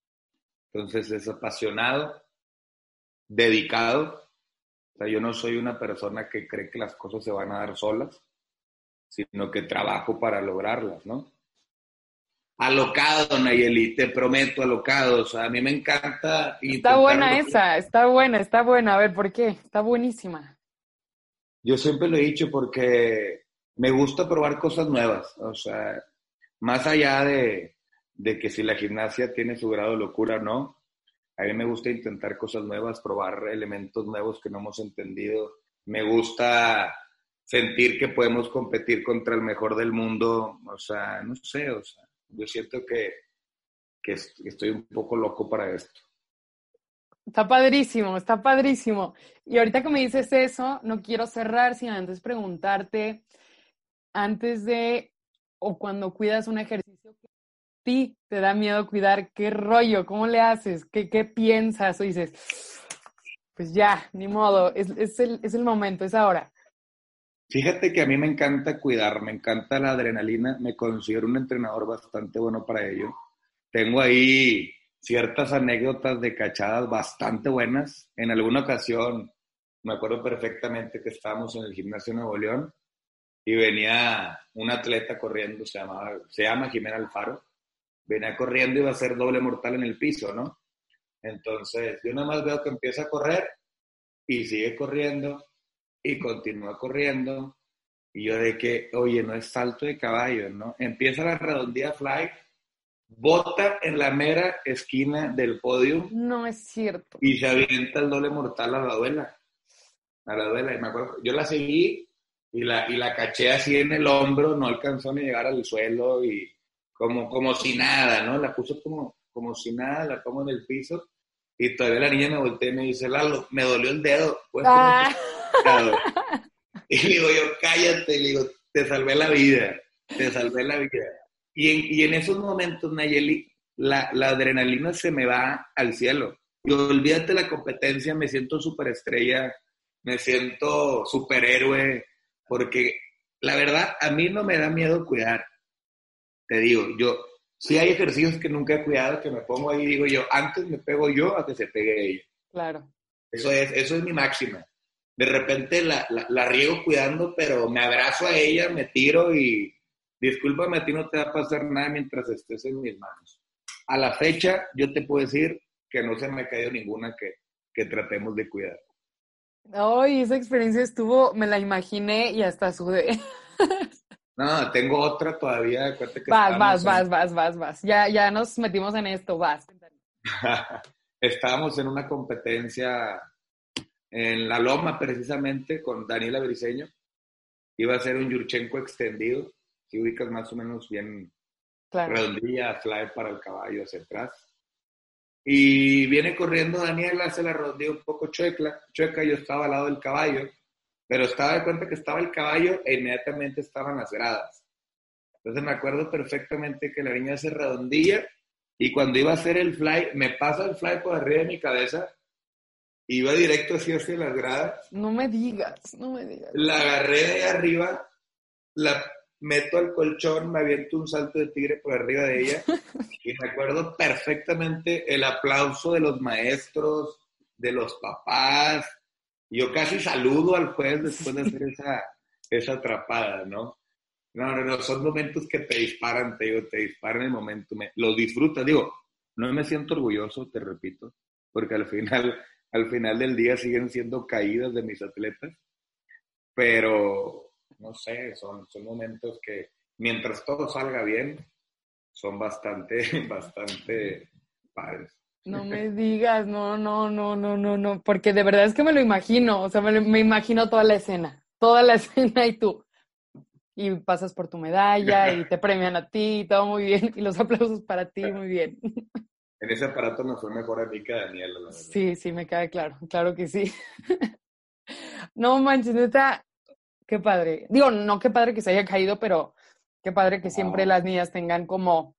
Entonces es apasionado, dedicado. O sea, yo no soy una persona que cree que las cosas se van a dar solas, sino que trabajo para lograrlas, ¿no? Alocado, Nayeli, te prometo, alocado. O sea, a mí me encanta. Está buena esa, está buena, está buena. A ver, ¿por qué? Está buenísima. Yo siempre lo he dicho porque me gusta probar cosas nuevas. O sea, más allá de, de que si la gimnasia tiene su grado de locura o no, a mí me gusta intentar cosas nuevas, probar elementos nuevos que no hemos entendido. Me gusta sentir que podemos competir contra el mejor del mundo. O sea, no sé, o sea yo siento que, que estoy un poco loco para esto. Está padrísimo, está padrísimo. Y ahorita que me dices eso, no quiero cerrar sin antes preguntarte, antes de o cuando cuidas un ejercicio que a ti te da miedo cuidar, ¿qué rollo? ¿Cómo le haces? ¿Qué, qué piensas? O dices, pues ya, ni modo, es, es, el, es el momento, es ahora. Fíjate que a mí me encanta cuidar, me encanta la adrenalina, me considero un entrenador bastante bueno para ello. Tengo ahí ciertas anécdotas de cachadas bastante buenas. En alguna ocasión, me acuerdo perfectamente que estábamos en el gimnasio Nuevo León y venía un atleta corriendo, se, llamaba, llama Jimena Alfaro, venía corriendo y iba a hacer doble mortal en el piso, ¿no? Entonces, yo nada más veo que empieza a correr y sigue corriendo y continúa corriendo. Y yo de que, oye, no es salto de caballo, ¿no? Empieza la redondía fly, bota en la mera esquina del podio. No es cierto. Y se avienta el doble mortal a la duela. A la duela. Y me acuerdo, yo la seguí y la, y la caché así en el hombro, no alcanzó ni llegar al suelo y como, como si nada, ¿no? La puso como, como si nada, la pongo en el piso y todavía la niña me voltea y me dice, Lalo, me dolió el dedo. Pues, ah. Y le digo yo, cállate, le digo, te salvé la vida, te salvé la vida. Y en, y en esos momentos, Nayeli, la, la, adrenalina se me va al cielo. Y olvídate la competencia, me siento superestrella, me siento superhéroe, porque la verdad a mí no me da miedo cuidar. Te digo, yo, si hay ejercicios que nunca he cuidado, que me pongo ahí y digo yo, antes me pego yo a que se pegue ella. Claro. Eso es, eso es mi máxima. De repente la, la, la riego cuidando, pero me abrazo a ella, me tiro y discúlpame, a ti no te va a pasar nada mientras estés en mis manos. A la fecha, yo te puedo decir que no se me ha caído ninguna que, que tratemos de cuidar. Ay, esa experiencia estuvo, me la imaginé y hasta sudé. [LAUGHS] No, tengo otra todavía. Que vas, vas, en... vas, vas, vas, vas. Ya, ya nos metimos en esto, vas. [LAUGHS] estábamos en una competencia en La Loma, precisamente, con Daniela Briseño. Iba a ser un Yurchenko extendido, si ubicas más o menos bien claro. redondilla, fly para el caballo hacia atrás. Y viene corriendo Daniela, se la redondilla un poco chueca, chueca, yo estaba al lado del caballo, pero estaba de cuenta que estaba el caballo e inmediatamente estaban las gradas. Entonces me acuerdo perfectamente que la niña se redondilla y cuando iba a hacer el fly, me pasa el fly por arriba de mi cabeza, iba directo así hacia las gradas. No me digas, no me digas. La agarré de arriba, la meto al colchón, me aviento un salto de tigre por arriba de ella [LAUGHS] y me acuerdo perfectamente el aplauso de los maestros, de los papás. Yo casi saludo al juez después de hacer esa, esa atrapada, ¿no? No, no, no, son momentos que te disparan, te digo, te disparan el momento, me, lo disfrutas, digo, no me siento orgulloso, te repito, porque al final, al final del día siguen siendo caídas de mis atletas, pero no sé, son, son momentos que mientras todo salga bien, son bastante, [LAUGHS] bastante padres. No me digas, no, no, no, no, no, no, porque de verdad es que me lo imagino, o sea, me, imagino toda la escena, toda la [LAUGHS] escena y tú, y pasas por tu medalla y te premian a ti, todo muy bien, y los aplausos para ti, muy bien. [LAUGHS] En ese aparato no fue mejor a mí que a Daniela, la verdad. Sí, sí, me cae claro, claro que sí. [LAUGHS] No manches, neta, qué padre. Digo, no qué padre que se haya caído, pero qué padre que siempre las niñas tengan como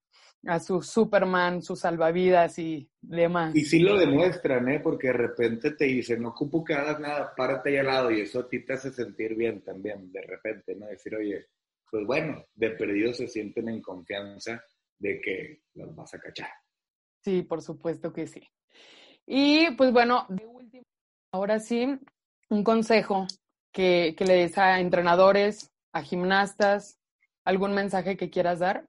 a su Superman, sus salvavidas y demás. Y sí lo demuestran, ¿eh? Porque de repente te dicen, no ocupo que hagas nada, párate ahí al lado, y eso a ti te hace sentir bien también, de repente, ¿no? Decir, oye, pues bueno, de perdido se sienten en confianza de que los vas a cachar. Sí, por supuesto que sí. Y pues bueno, de último, ahora sí, un consejo que, que le des a entrenadores, a gimnastas, algún mensaje que quieras dar.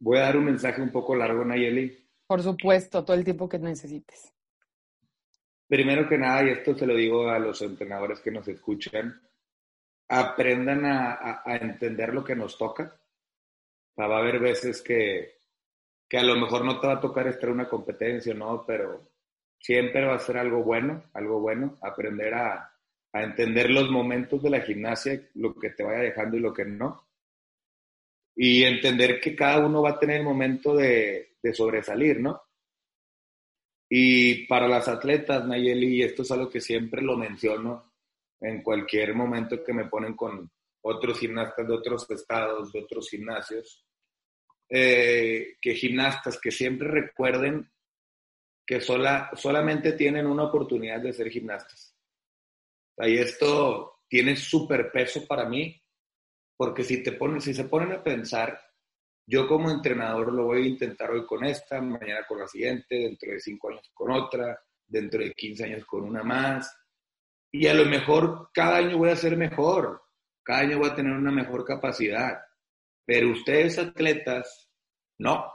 Voy a dar un mensaje un poco largo, Nayeli. Por supuesto, todo el tiempo que necesites. Primero que nada, y esto se lo digo a los entrenadores que nos escuchan, aprendan a, a, a entender lo que nos toca. O sea, va a haber veces que, que a lo mejor no te va a tocar estar en una competencia, ¿no? Pero siempre va a ser algo bueno, algo bueno, aprender a, a entender los momentos de la gimnasia, lo que te vaya dejando y lo que no y entender que cada uno va a tener el momento de, de sobresalir, ¿no? Y para las atletas, Nayeli, esto es algo que siempre lo menciono en cualquier momento que me ponen con otros gimnastas de otros estados, de otros gimnasios, eh, que gimnastas que siempre recuerden que sola, solamente tienen una oportunidad de ser gimnastas. Y esto tiene súper peso para mí porque si, te ponen, si se ponen a pensar, yo como entrenador lo voy a intentar hoy con esta, mañana con la siguiente, dentro de cinco años con otra, dentro de 15 años con una más. Y a lo mejor cada año voy a ser mejor, cada año voy a tener una mejor capacidad. Pero ustedes atletas, no.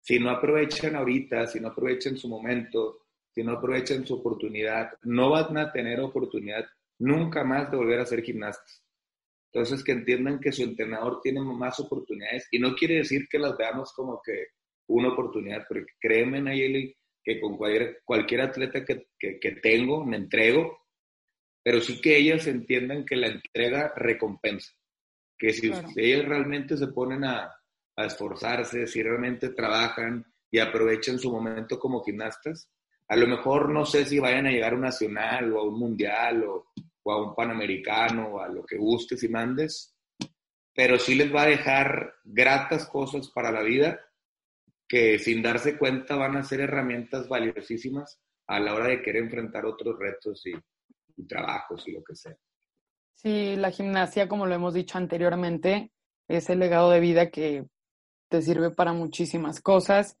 Si no aprovechan ahorita, si no aprovechan su momento, si no aprovechan su oportunidad, no van a tener oportunidad nunca más de volver a ser gimnastas. Entonces, que entiendan que su entrenador tiene más oportunidades y no quiere decir que las veamos como que una oportunidad, porque créeme, Nayeli, que con cualquier, atleta que, que, que, tengo, me entrego, pero sí que ellas entiendan que la entrega recompensa, que si claro. ellas realmente se ponen a, a esforzarse, si realmente trabajan y aprovechan su momento como gimnastas, a lo mejor no sé si vayan a llegar a un nacional o a un mundial o, o a un panamericano o a lo que gustes y mandes, pero sí les va a dejar gratas cosas para la vida que sin darse cuenta van a ser herramientas valiosísimas a la hora de querer enfrentar otros retos y, y trabajos y lo que sea. Sí, la gimnasia, como lo hemos dicho anteriormente, es el legado de vida que te sirve para muchísimas cosas.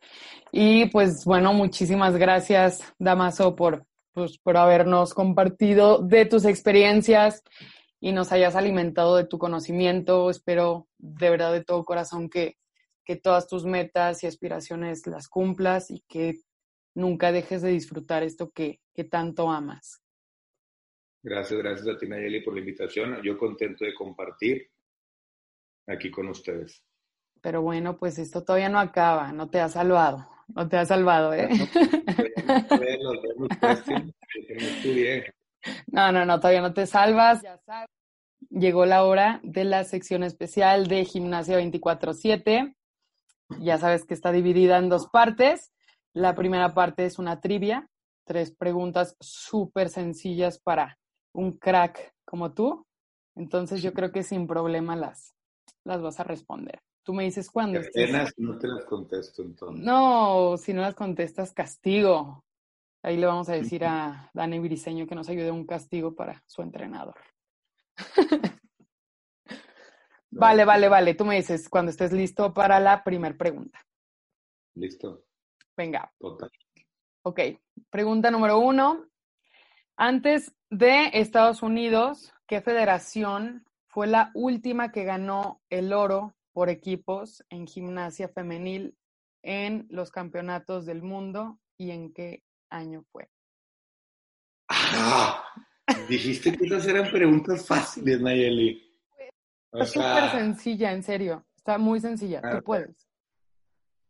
Y pues bueno, muchísimas gracias, Damaso, por, pues, por habernos compartido de tus experiencias y nos hayas alimentado de tu conocimiento. Espero de verdad de todo corazón que, que todas tus metas y aspiraciones las cumplas y que nunca dejes de disfrutar esto que, que tanto amas. Gracias, gracias a ti, Nayeli, por la invitación. Yo contento de compartir aquí con ustedes. Pero bueno, pues esto todavía no acaba, no te ha salvado, no te ha salvado, ¿eh? No, [LAUGHS] no, no, todavía no te salvas. Ya sabes. Llegó la hora de la sección especial de Gimnasia 24-7. Ya sabes que está dividida en dos partes. La primera parte es una trivia, tres preguntas súper sencillas para un crack como tú. Entonces yo creo que sin problema las, las vas a responder. Tú me dices cuándo. No te las contesto entonces. No, si no las contestas, castigo. Ahí le vamos a decir a Dani Briseño que nos ayude un castigo para su entrenador. [LAUGHS] vale, vale, vale. Tú me dices cuando estés listo para la primera pregunta. Listo. Venga. Total. Ok. Pregunta número uno. Antes de Estados Unidos, ¿qué federación fue la última que ganó el oro por equipos en gimnasia femenil en los campeonatos del mundo y en qué año fue? Ah, dijiste que esas eran preguntas fáciles, Nayeli. Está súper sencilla, en serio. Está muy sencilla. Tú puedes.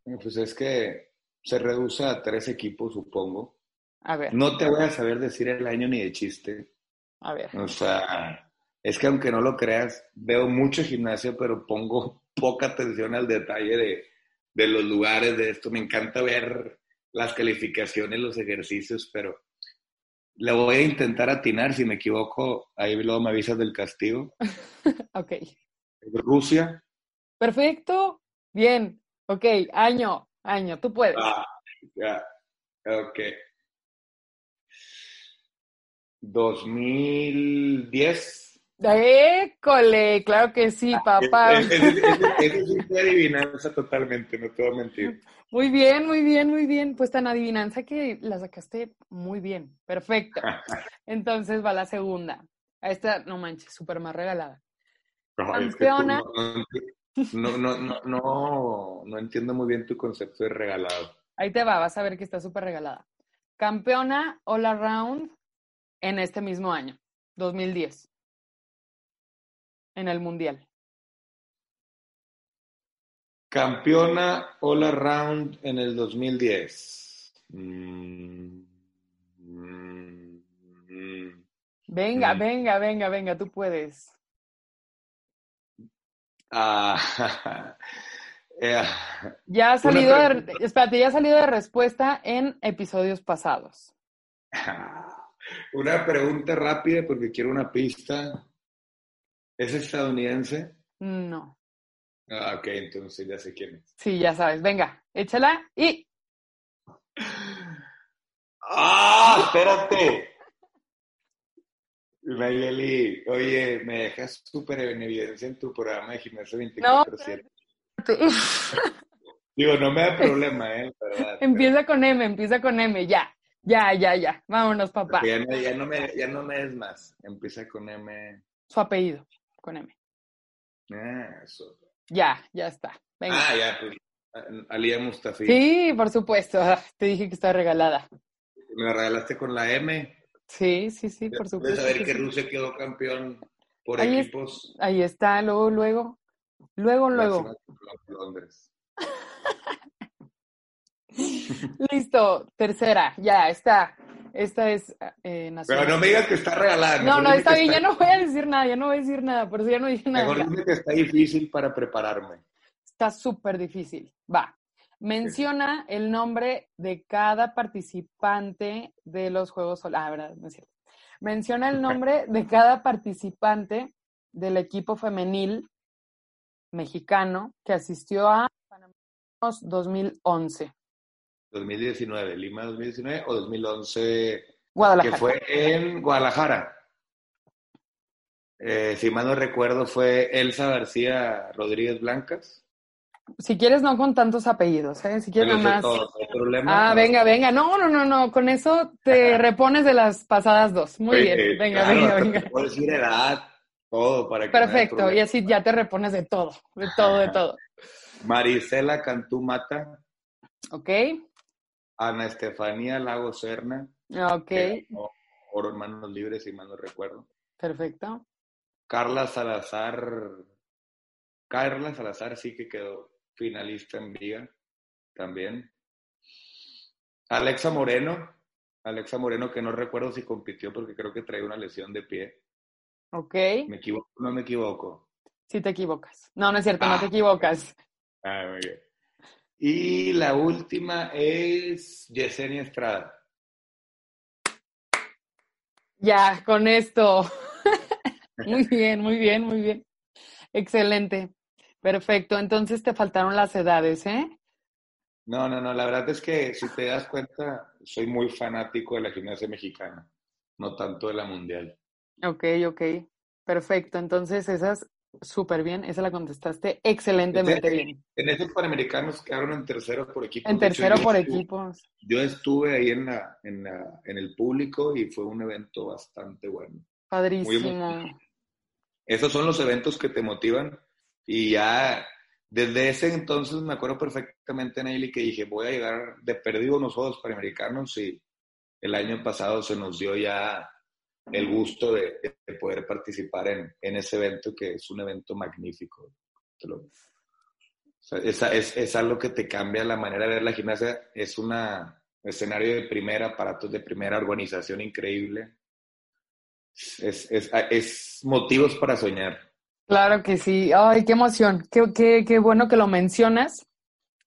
Pues es que se reduce a tres equipos, supongo. A ver. No te voy a saber decir el año ni de chiste. A ver. O sea, es que aunque no lo creas, veo mucho gimnasio, pero pongo [LAUGHS] poca atención al detalle de, de los lugares de esto. Me encanta ver las calificaciones, los ejercicios, pero le voy a intentar atinar. Si me equivoco, ahí luego me avisas del castigo. [LAUGHS] ok. Rusia. Perfecto. Bien. Ok. Año, año. Tú puedes. Ah, ya. Ok. 2010. ¡École! Claro que sí, papá. Eso es una adivinanza totalmente, no te voy a mentir. Muy bien, muy bien, muy bien. Pues tan adivinanza que la sacaste muy bien. Perfecto. [LAUGHS] Entonces va la segunda. A esta, no manches, súper más regalada. No, Campeona. no, no, no, no, no entiendo muy bien tu concepto de regalado. Ahí te va, vas a ver que está súper regalada. Campeona all around en este mismo año, 2010 en el Mundial? Campeona All Around en el 2010. Mm, mm, mm, venga, venga, venga, venga, tú puedes. Ah, [LAUGHS] eh, ya ha salido de, espérate, ya ha salido de respuesta en episodios pasados. [LAUGHS] Una pregunta rápida porque quiero una pista. ¿Es estadounidense? No. Ah, ok, entonces ya sé quién es. Sí, ya sabes. Venga, échala y. ¡Ah! ¡Espérate! Nayeli, oye, me dejas súper en evidencia en tu programa de gimnasio 24-7. [LAUGHS] Digo, no me da problema, ¿eh? Verdad, empieza con M, empieza con M, ya. Ya, ya, ya. Vámonos, papá. Ya no, ya, no me, ya no me des más. Empieza con M. Su apellido con M. Ah, eso. Ya, ya está. Venga. Ah, ya, pues. Alía Mustafi. Sí, por supuesto. Ah, te dije que está regalada. ¿Me la regalaste con la M? Sí, sí, sí, por supuesto. saber que, Rusia quedó campeón por equipos. ahí está, luego, luego. Luego, luego. Londres. [LAUGHS] Listo, tercera, ya está. Esta es eh, nacional. Pero no me digas que está regalada. No, no, está bien, ya no voy a decir nada, ya no voy a decir nada, por eso ya no dije nada. Mejor dime que está difícil para prepararme. Está súper difícil. Va. Menciona el nombre de cada participante de los Juegos Olímpicos. Ah, verdad, no es cierto. Menciona el nombre de cada participante del equipo femenil mexicano que asistió a 2011. 2019, Lima 2019 o 2011, Guadalajara. que fue en Guadalajara. Eh, si mal no recuerdo, fue Elsa García Rodríguez Blancas. Si quieres, no con tantos apellidos, ¿eh? Si quieres Me los sé nada más. todos, no hay problema. Ah, No. venga, venga. No, no, no, no. Con eso te [LAUGHS] repones de las pasadas dos. Muy bien. Venga, claro, venga, venga. te Puedo decir edad, todo para que no Perfecto. Y así ya te repones de todo. De todo, de todo. [LAUGHS] Marisela Cantú Mata, ¿Ok? Ana Estefanía Lago Serna, Ok. oro en manos libres, si mal no recuerdo. Perfecto. Carla Salazar, Carla Salazar sí que quedó finalista en Viga también. Alexa Moreno, Alexa Moreno que no recuerdo si compitió porque creo que trae una lesión de pie. Ok. ¿Me equivoco? No me equivoco. Si te equivocas. No, no es cierto, no Ah. te equivocas. Ah, muy bien. Y la última es Yesenia Estrada. Ya, con esto. [LAUGHS] Muy bien, muy bien, muy bien. Excelente. Perfecto. Entonces te faltaron las edades, ¿eh? No, no, no, la verdad es que si te das cuenta, soy muy fanático de la gimnasia mexicana, no tanto de la mundial. Ok, ok. Perfecto. Entonces esas súper bien. Esa la contestaste excelentemente bien. En esos panamericanos quedaron en tercero por equipo. En hecho, tercero yo por estuve- equipos. Yo estuve ahí en, la, en, la- en el público y fue un evento bastante bueno. Padrísimo. Esos son los eventos que te motivan y ya desde ese entonces me acuerdo perfectamente, Nelly, que dije, voy a llegar de perdido Juegos Panamericanos y el año pasado se nos dio ya el gusto de, de poder participar en, en ese evento que es un evento magnífico. Lo- o sea, es, es, es algo que te cambia la manera de ver la gimnasia. Es un escenario de primera, aparatos de primera, organización increíble. Es, es motivos para soñar. Claro que sí. Ay, qué emoción. Qué, qué, qué bueno que lo mencionas.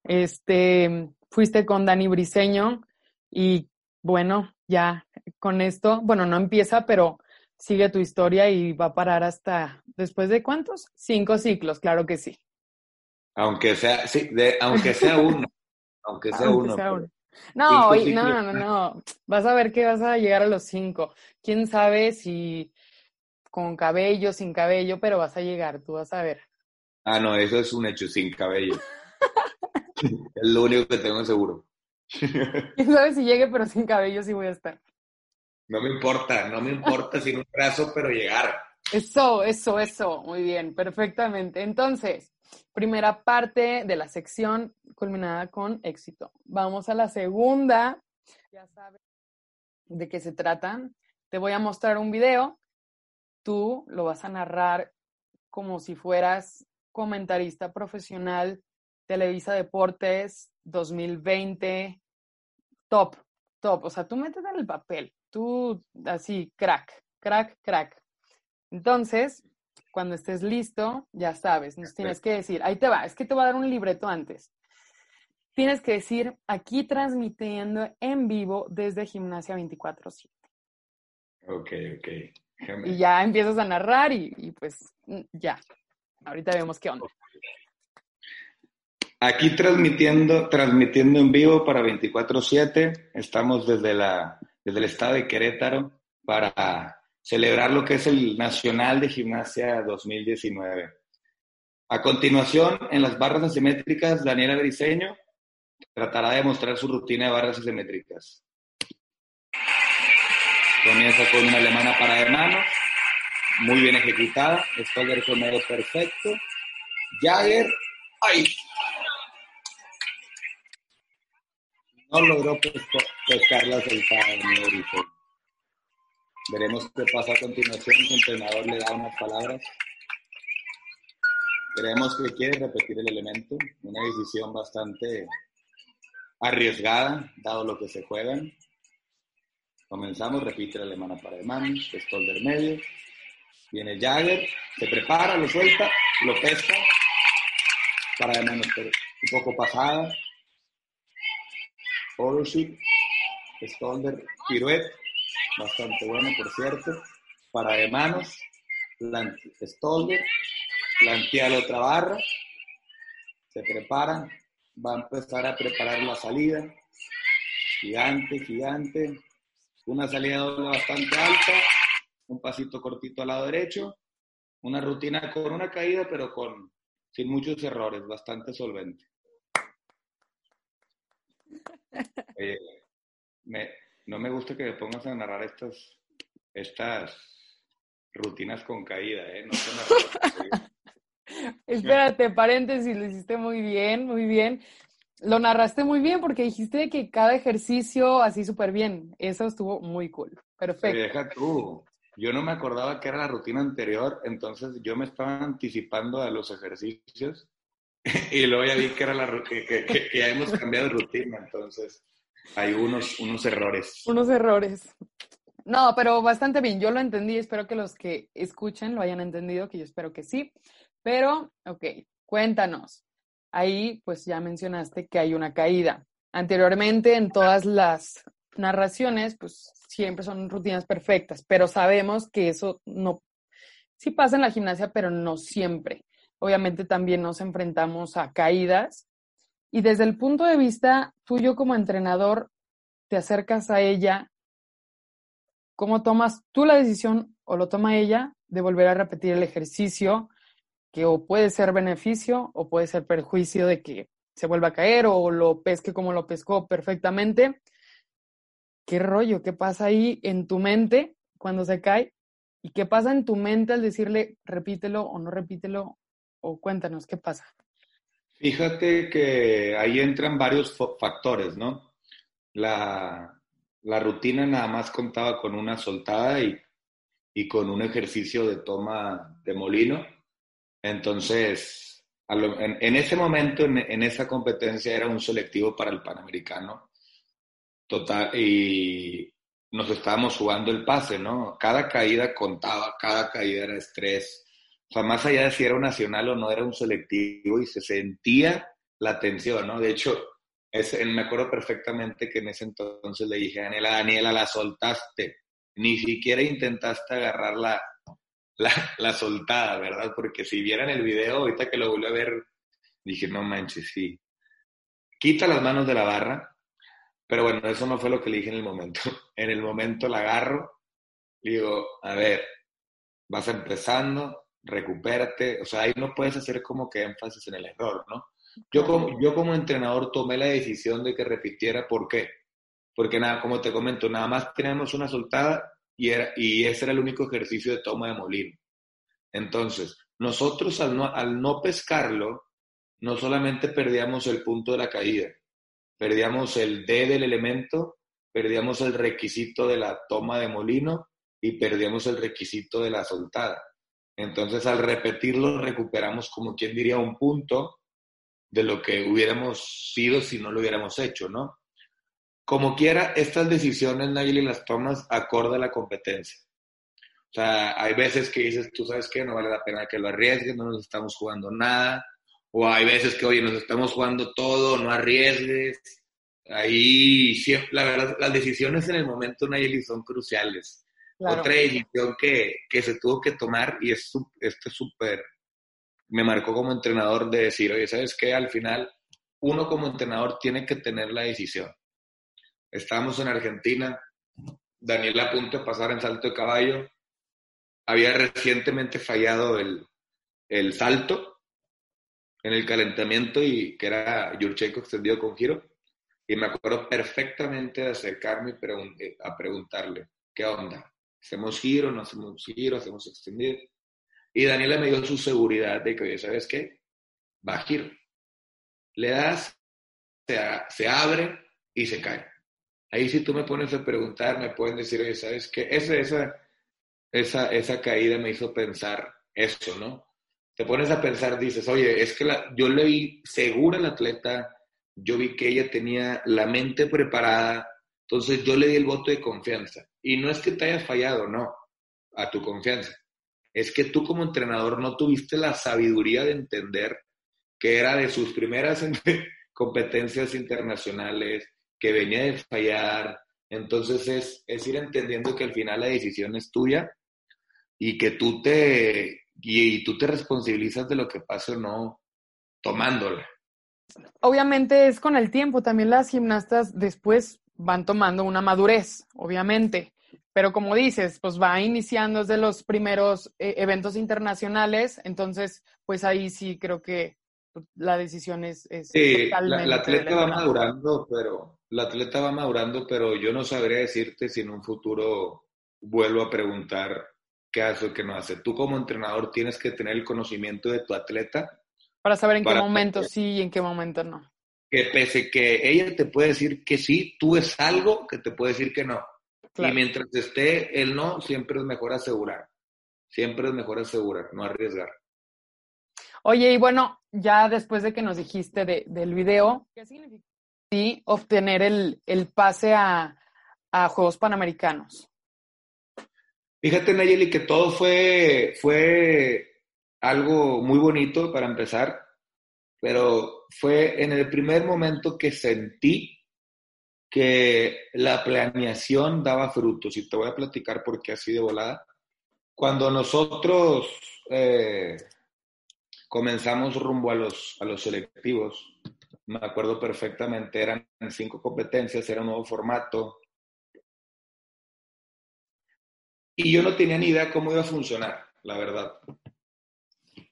Este, fuiste con Dani Briseño y bueno, ya con esto, bueno, no empieza, pero sigue tu historia y va a parar hasta después de cuántos? Cinco ciclos, claro que sí. Aunque sea, sí, de, aunque sea [LAUGHS] uno. Aunque sea Aunque uno. sea uno. No, no, ciclos. no, no. Vas a ver que vas a llegar a los cinco. Quién sabe si con cabello, sin cabello, pero vas a llegar, tú vas a ver. Ah, no, eso es un hecho sin cabello. [LAUGHS] es lo único que tengo seguro. [LAUGHS] Quién sabe si llegue, pero sin cabello sí voy a estar. No me importa, no me importa sin un brazo, pero llegar. Eso, eso, eso. Muy bien, perfectamente. Entonces, primera parte de la sección culminada con éxito. Vamos a la segunda. Ya sabes de qué se trata. Te voy a mostrar un video. Tú lo vas a narrar como si fueras comentarista profesional, Televisa Deportes 2020, top, top. O sea, tú metes en el papel. Tú así, crack, crack, crack. Entonces, cuando estés listo, ya sabes, nos tienes que decir, ahí te va, es que te voy a dar un libreto antes. Tienes que decir, aquí transmitiendo en vivo desde Gimnasia 24-7. Ok, ok. Déjame- Y ya empiezas a narrar y, y pues mm, ya. Ahorita vemos qué onda. Aquí transmitiendo, transmitiendo en vivo para 24-7. Estamos desde, la, desde el estado de Querétaro para celebrar lo que es el Nacional de Gimnasia 2019. A continuación, en las barras asimétricas, Daniela Briseño tratará de mostrar su rutina de barras asimétricas. Comienza con una alemana para hermanos, muy bien ejecutada, con medio perfecto, Jagger, ¡ay! No logró pescar la soltada de. Veremos qué pasa a continuación. El entrenador le da unas palabras. Creemos que quiere repetir el elemento. Una decisión bastante arriesgada, dado lo que se juegan. Comenzamos, repite la alemana para hermanos, Stolder medio. Viene Jagger, se prepara, lo suelta, lo pesca. Para hermanos, pero un poco pasada. Oroshik, Stolder, piruet, bastante bueno, por cierto. Para de manos, Stolder, plantea la otra barra, se preparan, va a empezar a preparar la salida. Gigante, gigante. Una salida doble bastante alta, un pasito cortito al lado derecho, una rutina con una caída, pero con sin muchos errores, bastante solvente. No me gusta que me pongas a narrar estas, estas rutinas con caída, ¿eh? No [LAUGHS] Espérate, paréntesis, lo hiciste muy bien, muy bien. Lo narraste muy bien porque dijiste que cada ejercicio así súper bien. Eso estuvo muy cool. Perfecto. deja tú. Yo no me acordaba que era la rutina anterior, entonces yo me estaba anticipando a los ejercicios [LAUGHS] y luego ya vi que, era la, que, que, ya hemos cambiado de rutina, entonces hay unos, unos errores. Unos errores. No, pero bastante bien, yo lo entendí, espero que los que escuchen lo hayan entendido, que yo espero que sí. Pero, ok, cuéntanos. Ahí, pues ya mencionaste que hay una caída. Anteriormente, en todas las narraciones, pues siempre son rutinas perfectas, pero sabemos que eso no, sí pasa en la gimnasia, pero no siempre. Obviamente también nos enfrentamos a caídas y desde el punto de vista tuyo como entrenador, te acercas a ella, ¿cómo tomas tú la decisión o lo toma ella de volver a repetir el ejercicio? que o puede ser beneficio o puede ser perjuicio de que se vuelva a caer o lo pesque como lo pescó perfectamente. ¿Qué rollo? ¿Qué pasa ahí en tu mente cuando se cae? ¿Y qué pasa en tu mente al decirle repítelo o no repítelo? O cuéntanos, ¿qué pasa? Fíjate que ahí entran varios factores, ¿no? La, la rutina nada más contaba con una soltada y, y con un ejercicio de toma de molino entonces, en, ese momento, en, esa competencia, era un selectivo para el Panamericano. Total, y nos estábamos jugando el pase, ¿no? Cada caída contaba, cada caída era estrés. O más allá de si era un nacional o no, era un selectivo y se sentía la tensión, ¿no? De hecho, me acuerdo perfectamente que en ese entonces le dije a Daniela, Daniela, la soltaste. Ni siquiera intentaste agarrarla la, la soltada, ¿verdad? Porque si vieran el video, ahorita que lo volví a ver, dije, no manches, sí. Quita las manos de la barra, pero bueno, eso no fue lo que le dije en el momento. [LAUGHS] En el momento la agarro, digo, a ver, vas empezando, recupérate, o sea, ahí no puedes hacer como que énfasis en el error, ¿no? Yo como, yo como entrenador tomé la decisión de que repitiera, ¿por qué? Porque nada, como te comento, nada más tenemos una soltada y, ese era el único ejercicio de toma de molino. Entonces, nosotros al no, al no pescarlo, no solamente perdíamos el punto de la caída, perdíamos el D del elemento, perdíamos el requisito de la toma de molino y perdíamos el requisito de la soltada. Entonces, al repetirlo, recuperamos, como quien diría, un punto de lo que hubiéramos sido si no lo hubiéramos hecho, ¿no? Como quiera, estas decisiones, Nayeli, las tomas acorde a la competencia. O sea, hay veces que dices, tú sabes que no vale la pena que lo arriesgues, no nos estamos jugando nada. O hay veces que, oye, nos estamos jugando todo, no arriesgues. Ahí, siempre, la verdad, las decisiones en el momento, Nayeli, son cruciales. Otra decisión que, que, se tuvo que tomar, y es este súper, me marcó como entrenador de decir, oye, ¿sabes qué? Al final, uno como entrenador tiene que tener la decisión. Estábamos en Argentina, Daniel a punto de pasar en salto de caballo, había recientemente fallado el, el salto en el calentamiento y que era Yurchenko extendido con giro. Y me acuerdo perfectamente de acercarme y a preguntarle, ¿qué onda? ¿Hacemos giro? ¿No hacemos giro? ¿Hacemos extendido? Y Daniela me dio su seguridad de que, oye, ¿sabes qué? Va a giro. Le das, se, se abre y se cae. Ahí si tú me pones a preguntar, me pueden decir, oye, ¿sabes qué? Esa, esa, esa, esa caída me hizo pensar eso, ¿no? Te pones a pensar, dices, oye, es que la, yo le vi segura al atleta, yo vi que ella tenía la mente preparada, entonces yo le di el voto de confianza. Y no es que te hayas fallado, no, a tu confianza. Es que tú como entrenador no tuviste la sabiduría de entender que era de sus primeras [LAUGHS] competencias internacionales, que venía de fallar. Entonces es, es ir entendiendo que al final la decisión es tuya y que tú te, y, tú te responsabilizas de lo que pase o no tomándola. obviamente es con el tiempo, también las gimnastas después van tomando una madurez, obviamente, pero como dices, pues va iniciando desde los primeros eh, eventos internacionales, entonces pues ahí sí creo que la decisión es... es sí, la, la, atleta va madurando, pero la atleta va madurando, pero yo no sabría decirte si en un futuro vuelvo a preguntar qué hace o qué no hace. Tú como entrenador tienes que tener el conocimiento de tu atleta. Para saber en qué momento sí y en qué momento no. Que pese que ella te puede decir que sí, tú es algo que te puede decir que no. Y mientras esté el no, siempre es mejor asegurar. Siempre es mejor asegurar, no arriesgar. Oye, y bueno, ya después de que nos dijiste de, del video, ¿qué significa obtener el, el pase a, a Juegos Panamericanos? Fíjate, Nayeli, que todo fue, fue algo muy bonito para empezar, pero fue en el primer momento que sentí que la planeación daba frutos. Y te voy a platicar por qué así de volada. Cuando nosotros eh, comenzamos rumbo a los, a los selectivos, me acuerdo perfectamente, eran cinco competencias, era un nuevo formato, Y yo no tenía ni idea cómo iba a funcionar, la verdad.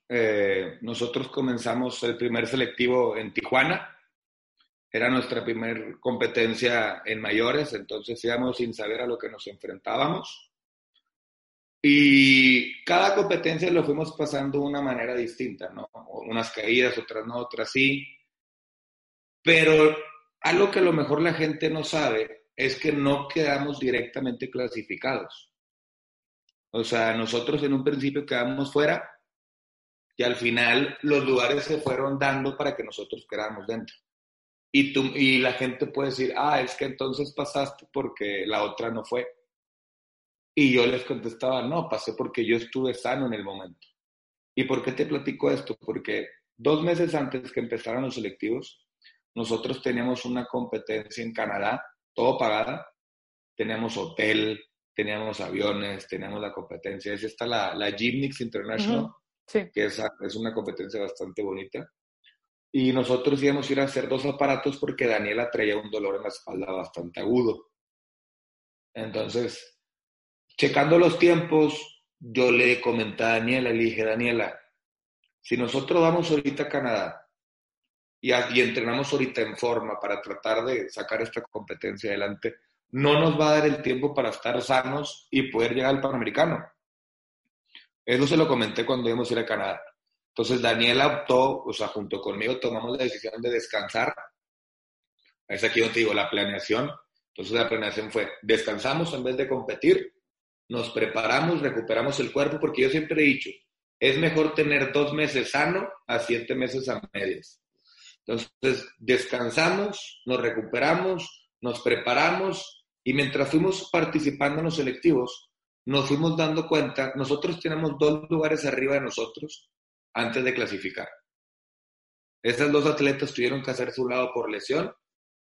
Eh, nosotros comenzamos el primer selectivo en Tijuana. Era nuestra primera competencia en mayores, entonces íbamos sin saber a lo que nos enfrentábamos. Y cada competencia lo fuimos pasando de una manera distinta, ¿no? Unas caídas, otras no, otras sí. Pero algo que a lo mejor la gente no sabe es que no quedamos directamente clasificados. O sea, nosotros en un principio quedamos fuera y al final los lugares se fueron dando para que nosotros quedáramos dentro. Y, tú, y la gente puede decir, ah, es que entonces pasaste porque la otra no fue. Y yo les contestaba, no, pasé porque yo estuve sano en el momento. ¿Y por qué te platico esto? Porque dos meses antes que empezaran los selectivos, nosotros teníamos una competencia en Canadá, todo pagada. Teníamos hotel, teníamos aviones, teníamos la competencia. Es esta la, la Gymnix International, que es, es una competencia bastante bonita. Y nosotros íbamos a ir a hacer dos aparatos porque Daniela traía un dolor en la espalda bastante agudo. Entonces, checando los tiempos, yo le comenté a Daniela, le dije, Daniela, si nosotros vamos ahorita a Canadá y, y entrenamos ahorita en forma para tratar de sacar esta competencia adelante, no nos va a dar el tiempo para estar sanos y poder llegar al Panamericano. Eso se lo comenté cuando íbamos a ir a Canadá. Entonces Daniela optó, o sea, junto conmigo tomamos la decisión de descansar. Es aquí donde digo, la planeación. Entonces la planeación fue, descansamos en vez de competir, nos preparamos, recuperamos el cuerpo, porque yo siempre he dicho, es mejor tener dos meses sano a siete meses a medias. Entonces, descansamos, nos recuperamos, nos preparamos y mientras fuimos participando en los selectivos, nos fuimos dando cuenta, nosotros tenemos dos lugares arriba de nosotros antes de clasificar. Esas dos atletas tuvieron que hacer su lado por lesión.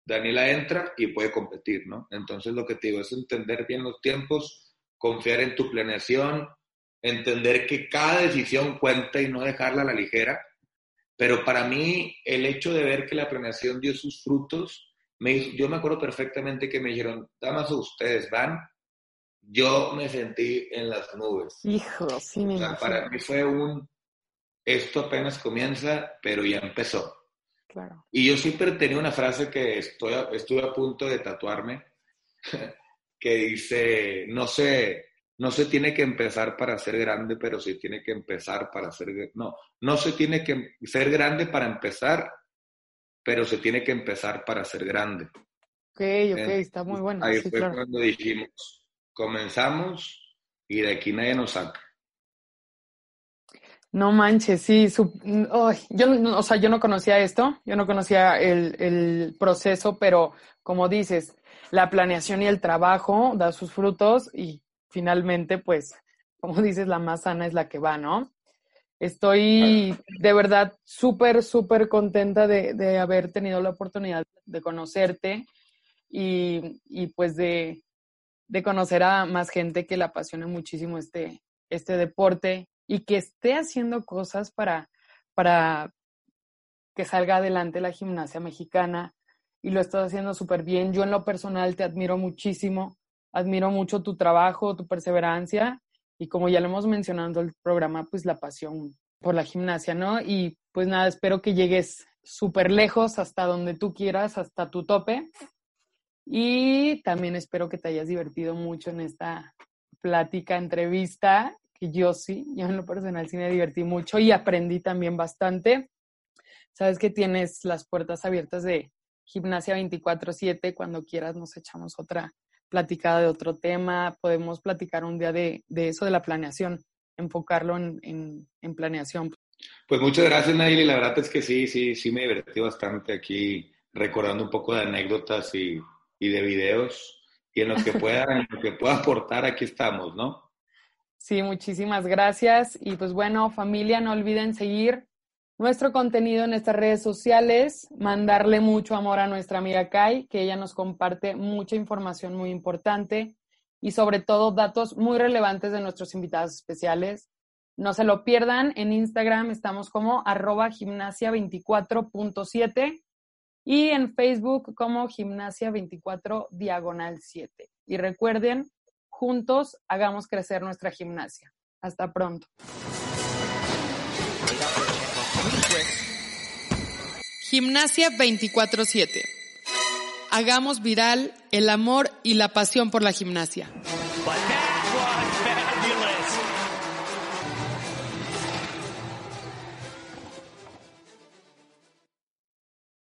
Daniela entra y puede competir, ¿no? Entonces lo que te digo es entender bien los tiempos, confiar en tu planeación, entender que cada decisión cuenta y no dejarla a la ligera. Pero para mí el hecho de ver que la planeación dio sus frutos yo me acuerdo perfectamente que me dijeron, damas, ustedes van. Yo me sentí en las nubes. Hijo, sí, o sea, para mí fue un, esto apenas comienza, pero ya empezó. Claro. Y yo siempre tenía una frase que estoy, estuve a punto de tatuarme, [LAUGHS] que dice, no sé, no se tiene que empezar para ser grande, pero se tiene que empezar para ser, no, no se tiene que ser grande para empezar, pero se tiene que empezar para ser grande. Ok, ok, está muy bueno. Ahí fue cuando dijimos, comenzamos y de aquí nadie nos saca. No manches, sí, yo, o sea, yo no conocía esto, yo no conocía el, el proceso, pero como dices, la planeación y el trabajo da sus frutos y finalmente, pues, como dices, la más sana es la que va, ¿no? Estoy de verdad súper, súper contenta de, haber tenido la oportunidad de conocerte y, pues de, conocer a más gente que le apasione muchísimo este, este deporte y que esté haciendo cosas para, para que salga adelante la gimnasia mexicana y lo estás haciendo súper bien. Yo en lo personal te admiro muchísimo, admiro mucho tu trabajo, tu perseverancia y como ya lo hemos mencionado en el programa, pues la pasión por la gimnasia, ¿no? Y pues nada, espero que llegues súper lejos hasta donde tú quieras, hasta tu tope. Y también espero que te hayas divertido mucho en esta plática, entrevista, que yo sí, yo en lo personal sí me divertí mucho y aprendí también bastante. Sabes que tienes las puertas abiertas de Gimnasia 24/7, cuando quieras nos echamos otra platicada de otro tema, podemos platicar un día de, de eso, de la planeación, enfocarlo en, en, planeación. Pues muchas gracias, Nayeli. La verdad es que sí, sí, sí me divertí bastante aquí recordando un poco de anécdotas y, y de videos. Y en lo que pueda, en lo que pueda aportar, aquí estamos, ¿no? Sí, muchísimas gracias. Y pues bueno, familia, no olviden seguir nuestro contenido en estas redes sociales, mandarle mucho amor a nuestra amiga Kai, que ella nos comparte mucha información muy importante y sobre todo datos muy relevantes de nuestros invitados especiales. No se lo pierdan, en Instagram estamos como arroba gimnasia24.7 y en Facebook como gimnasia24 diagonal 7. Y recuerden, juntos hagamos crecer nuestra gimnasia. Hasta pronto. Gimnasia 24/7. Hagamos viral el amor y la pasión por la gimnasia.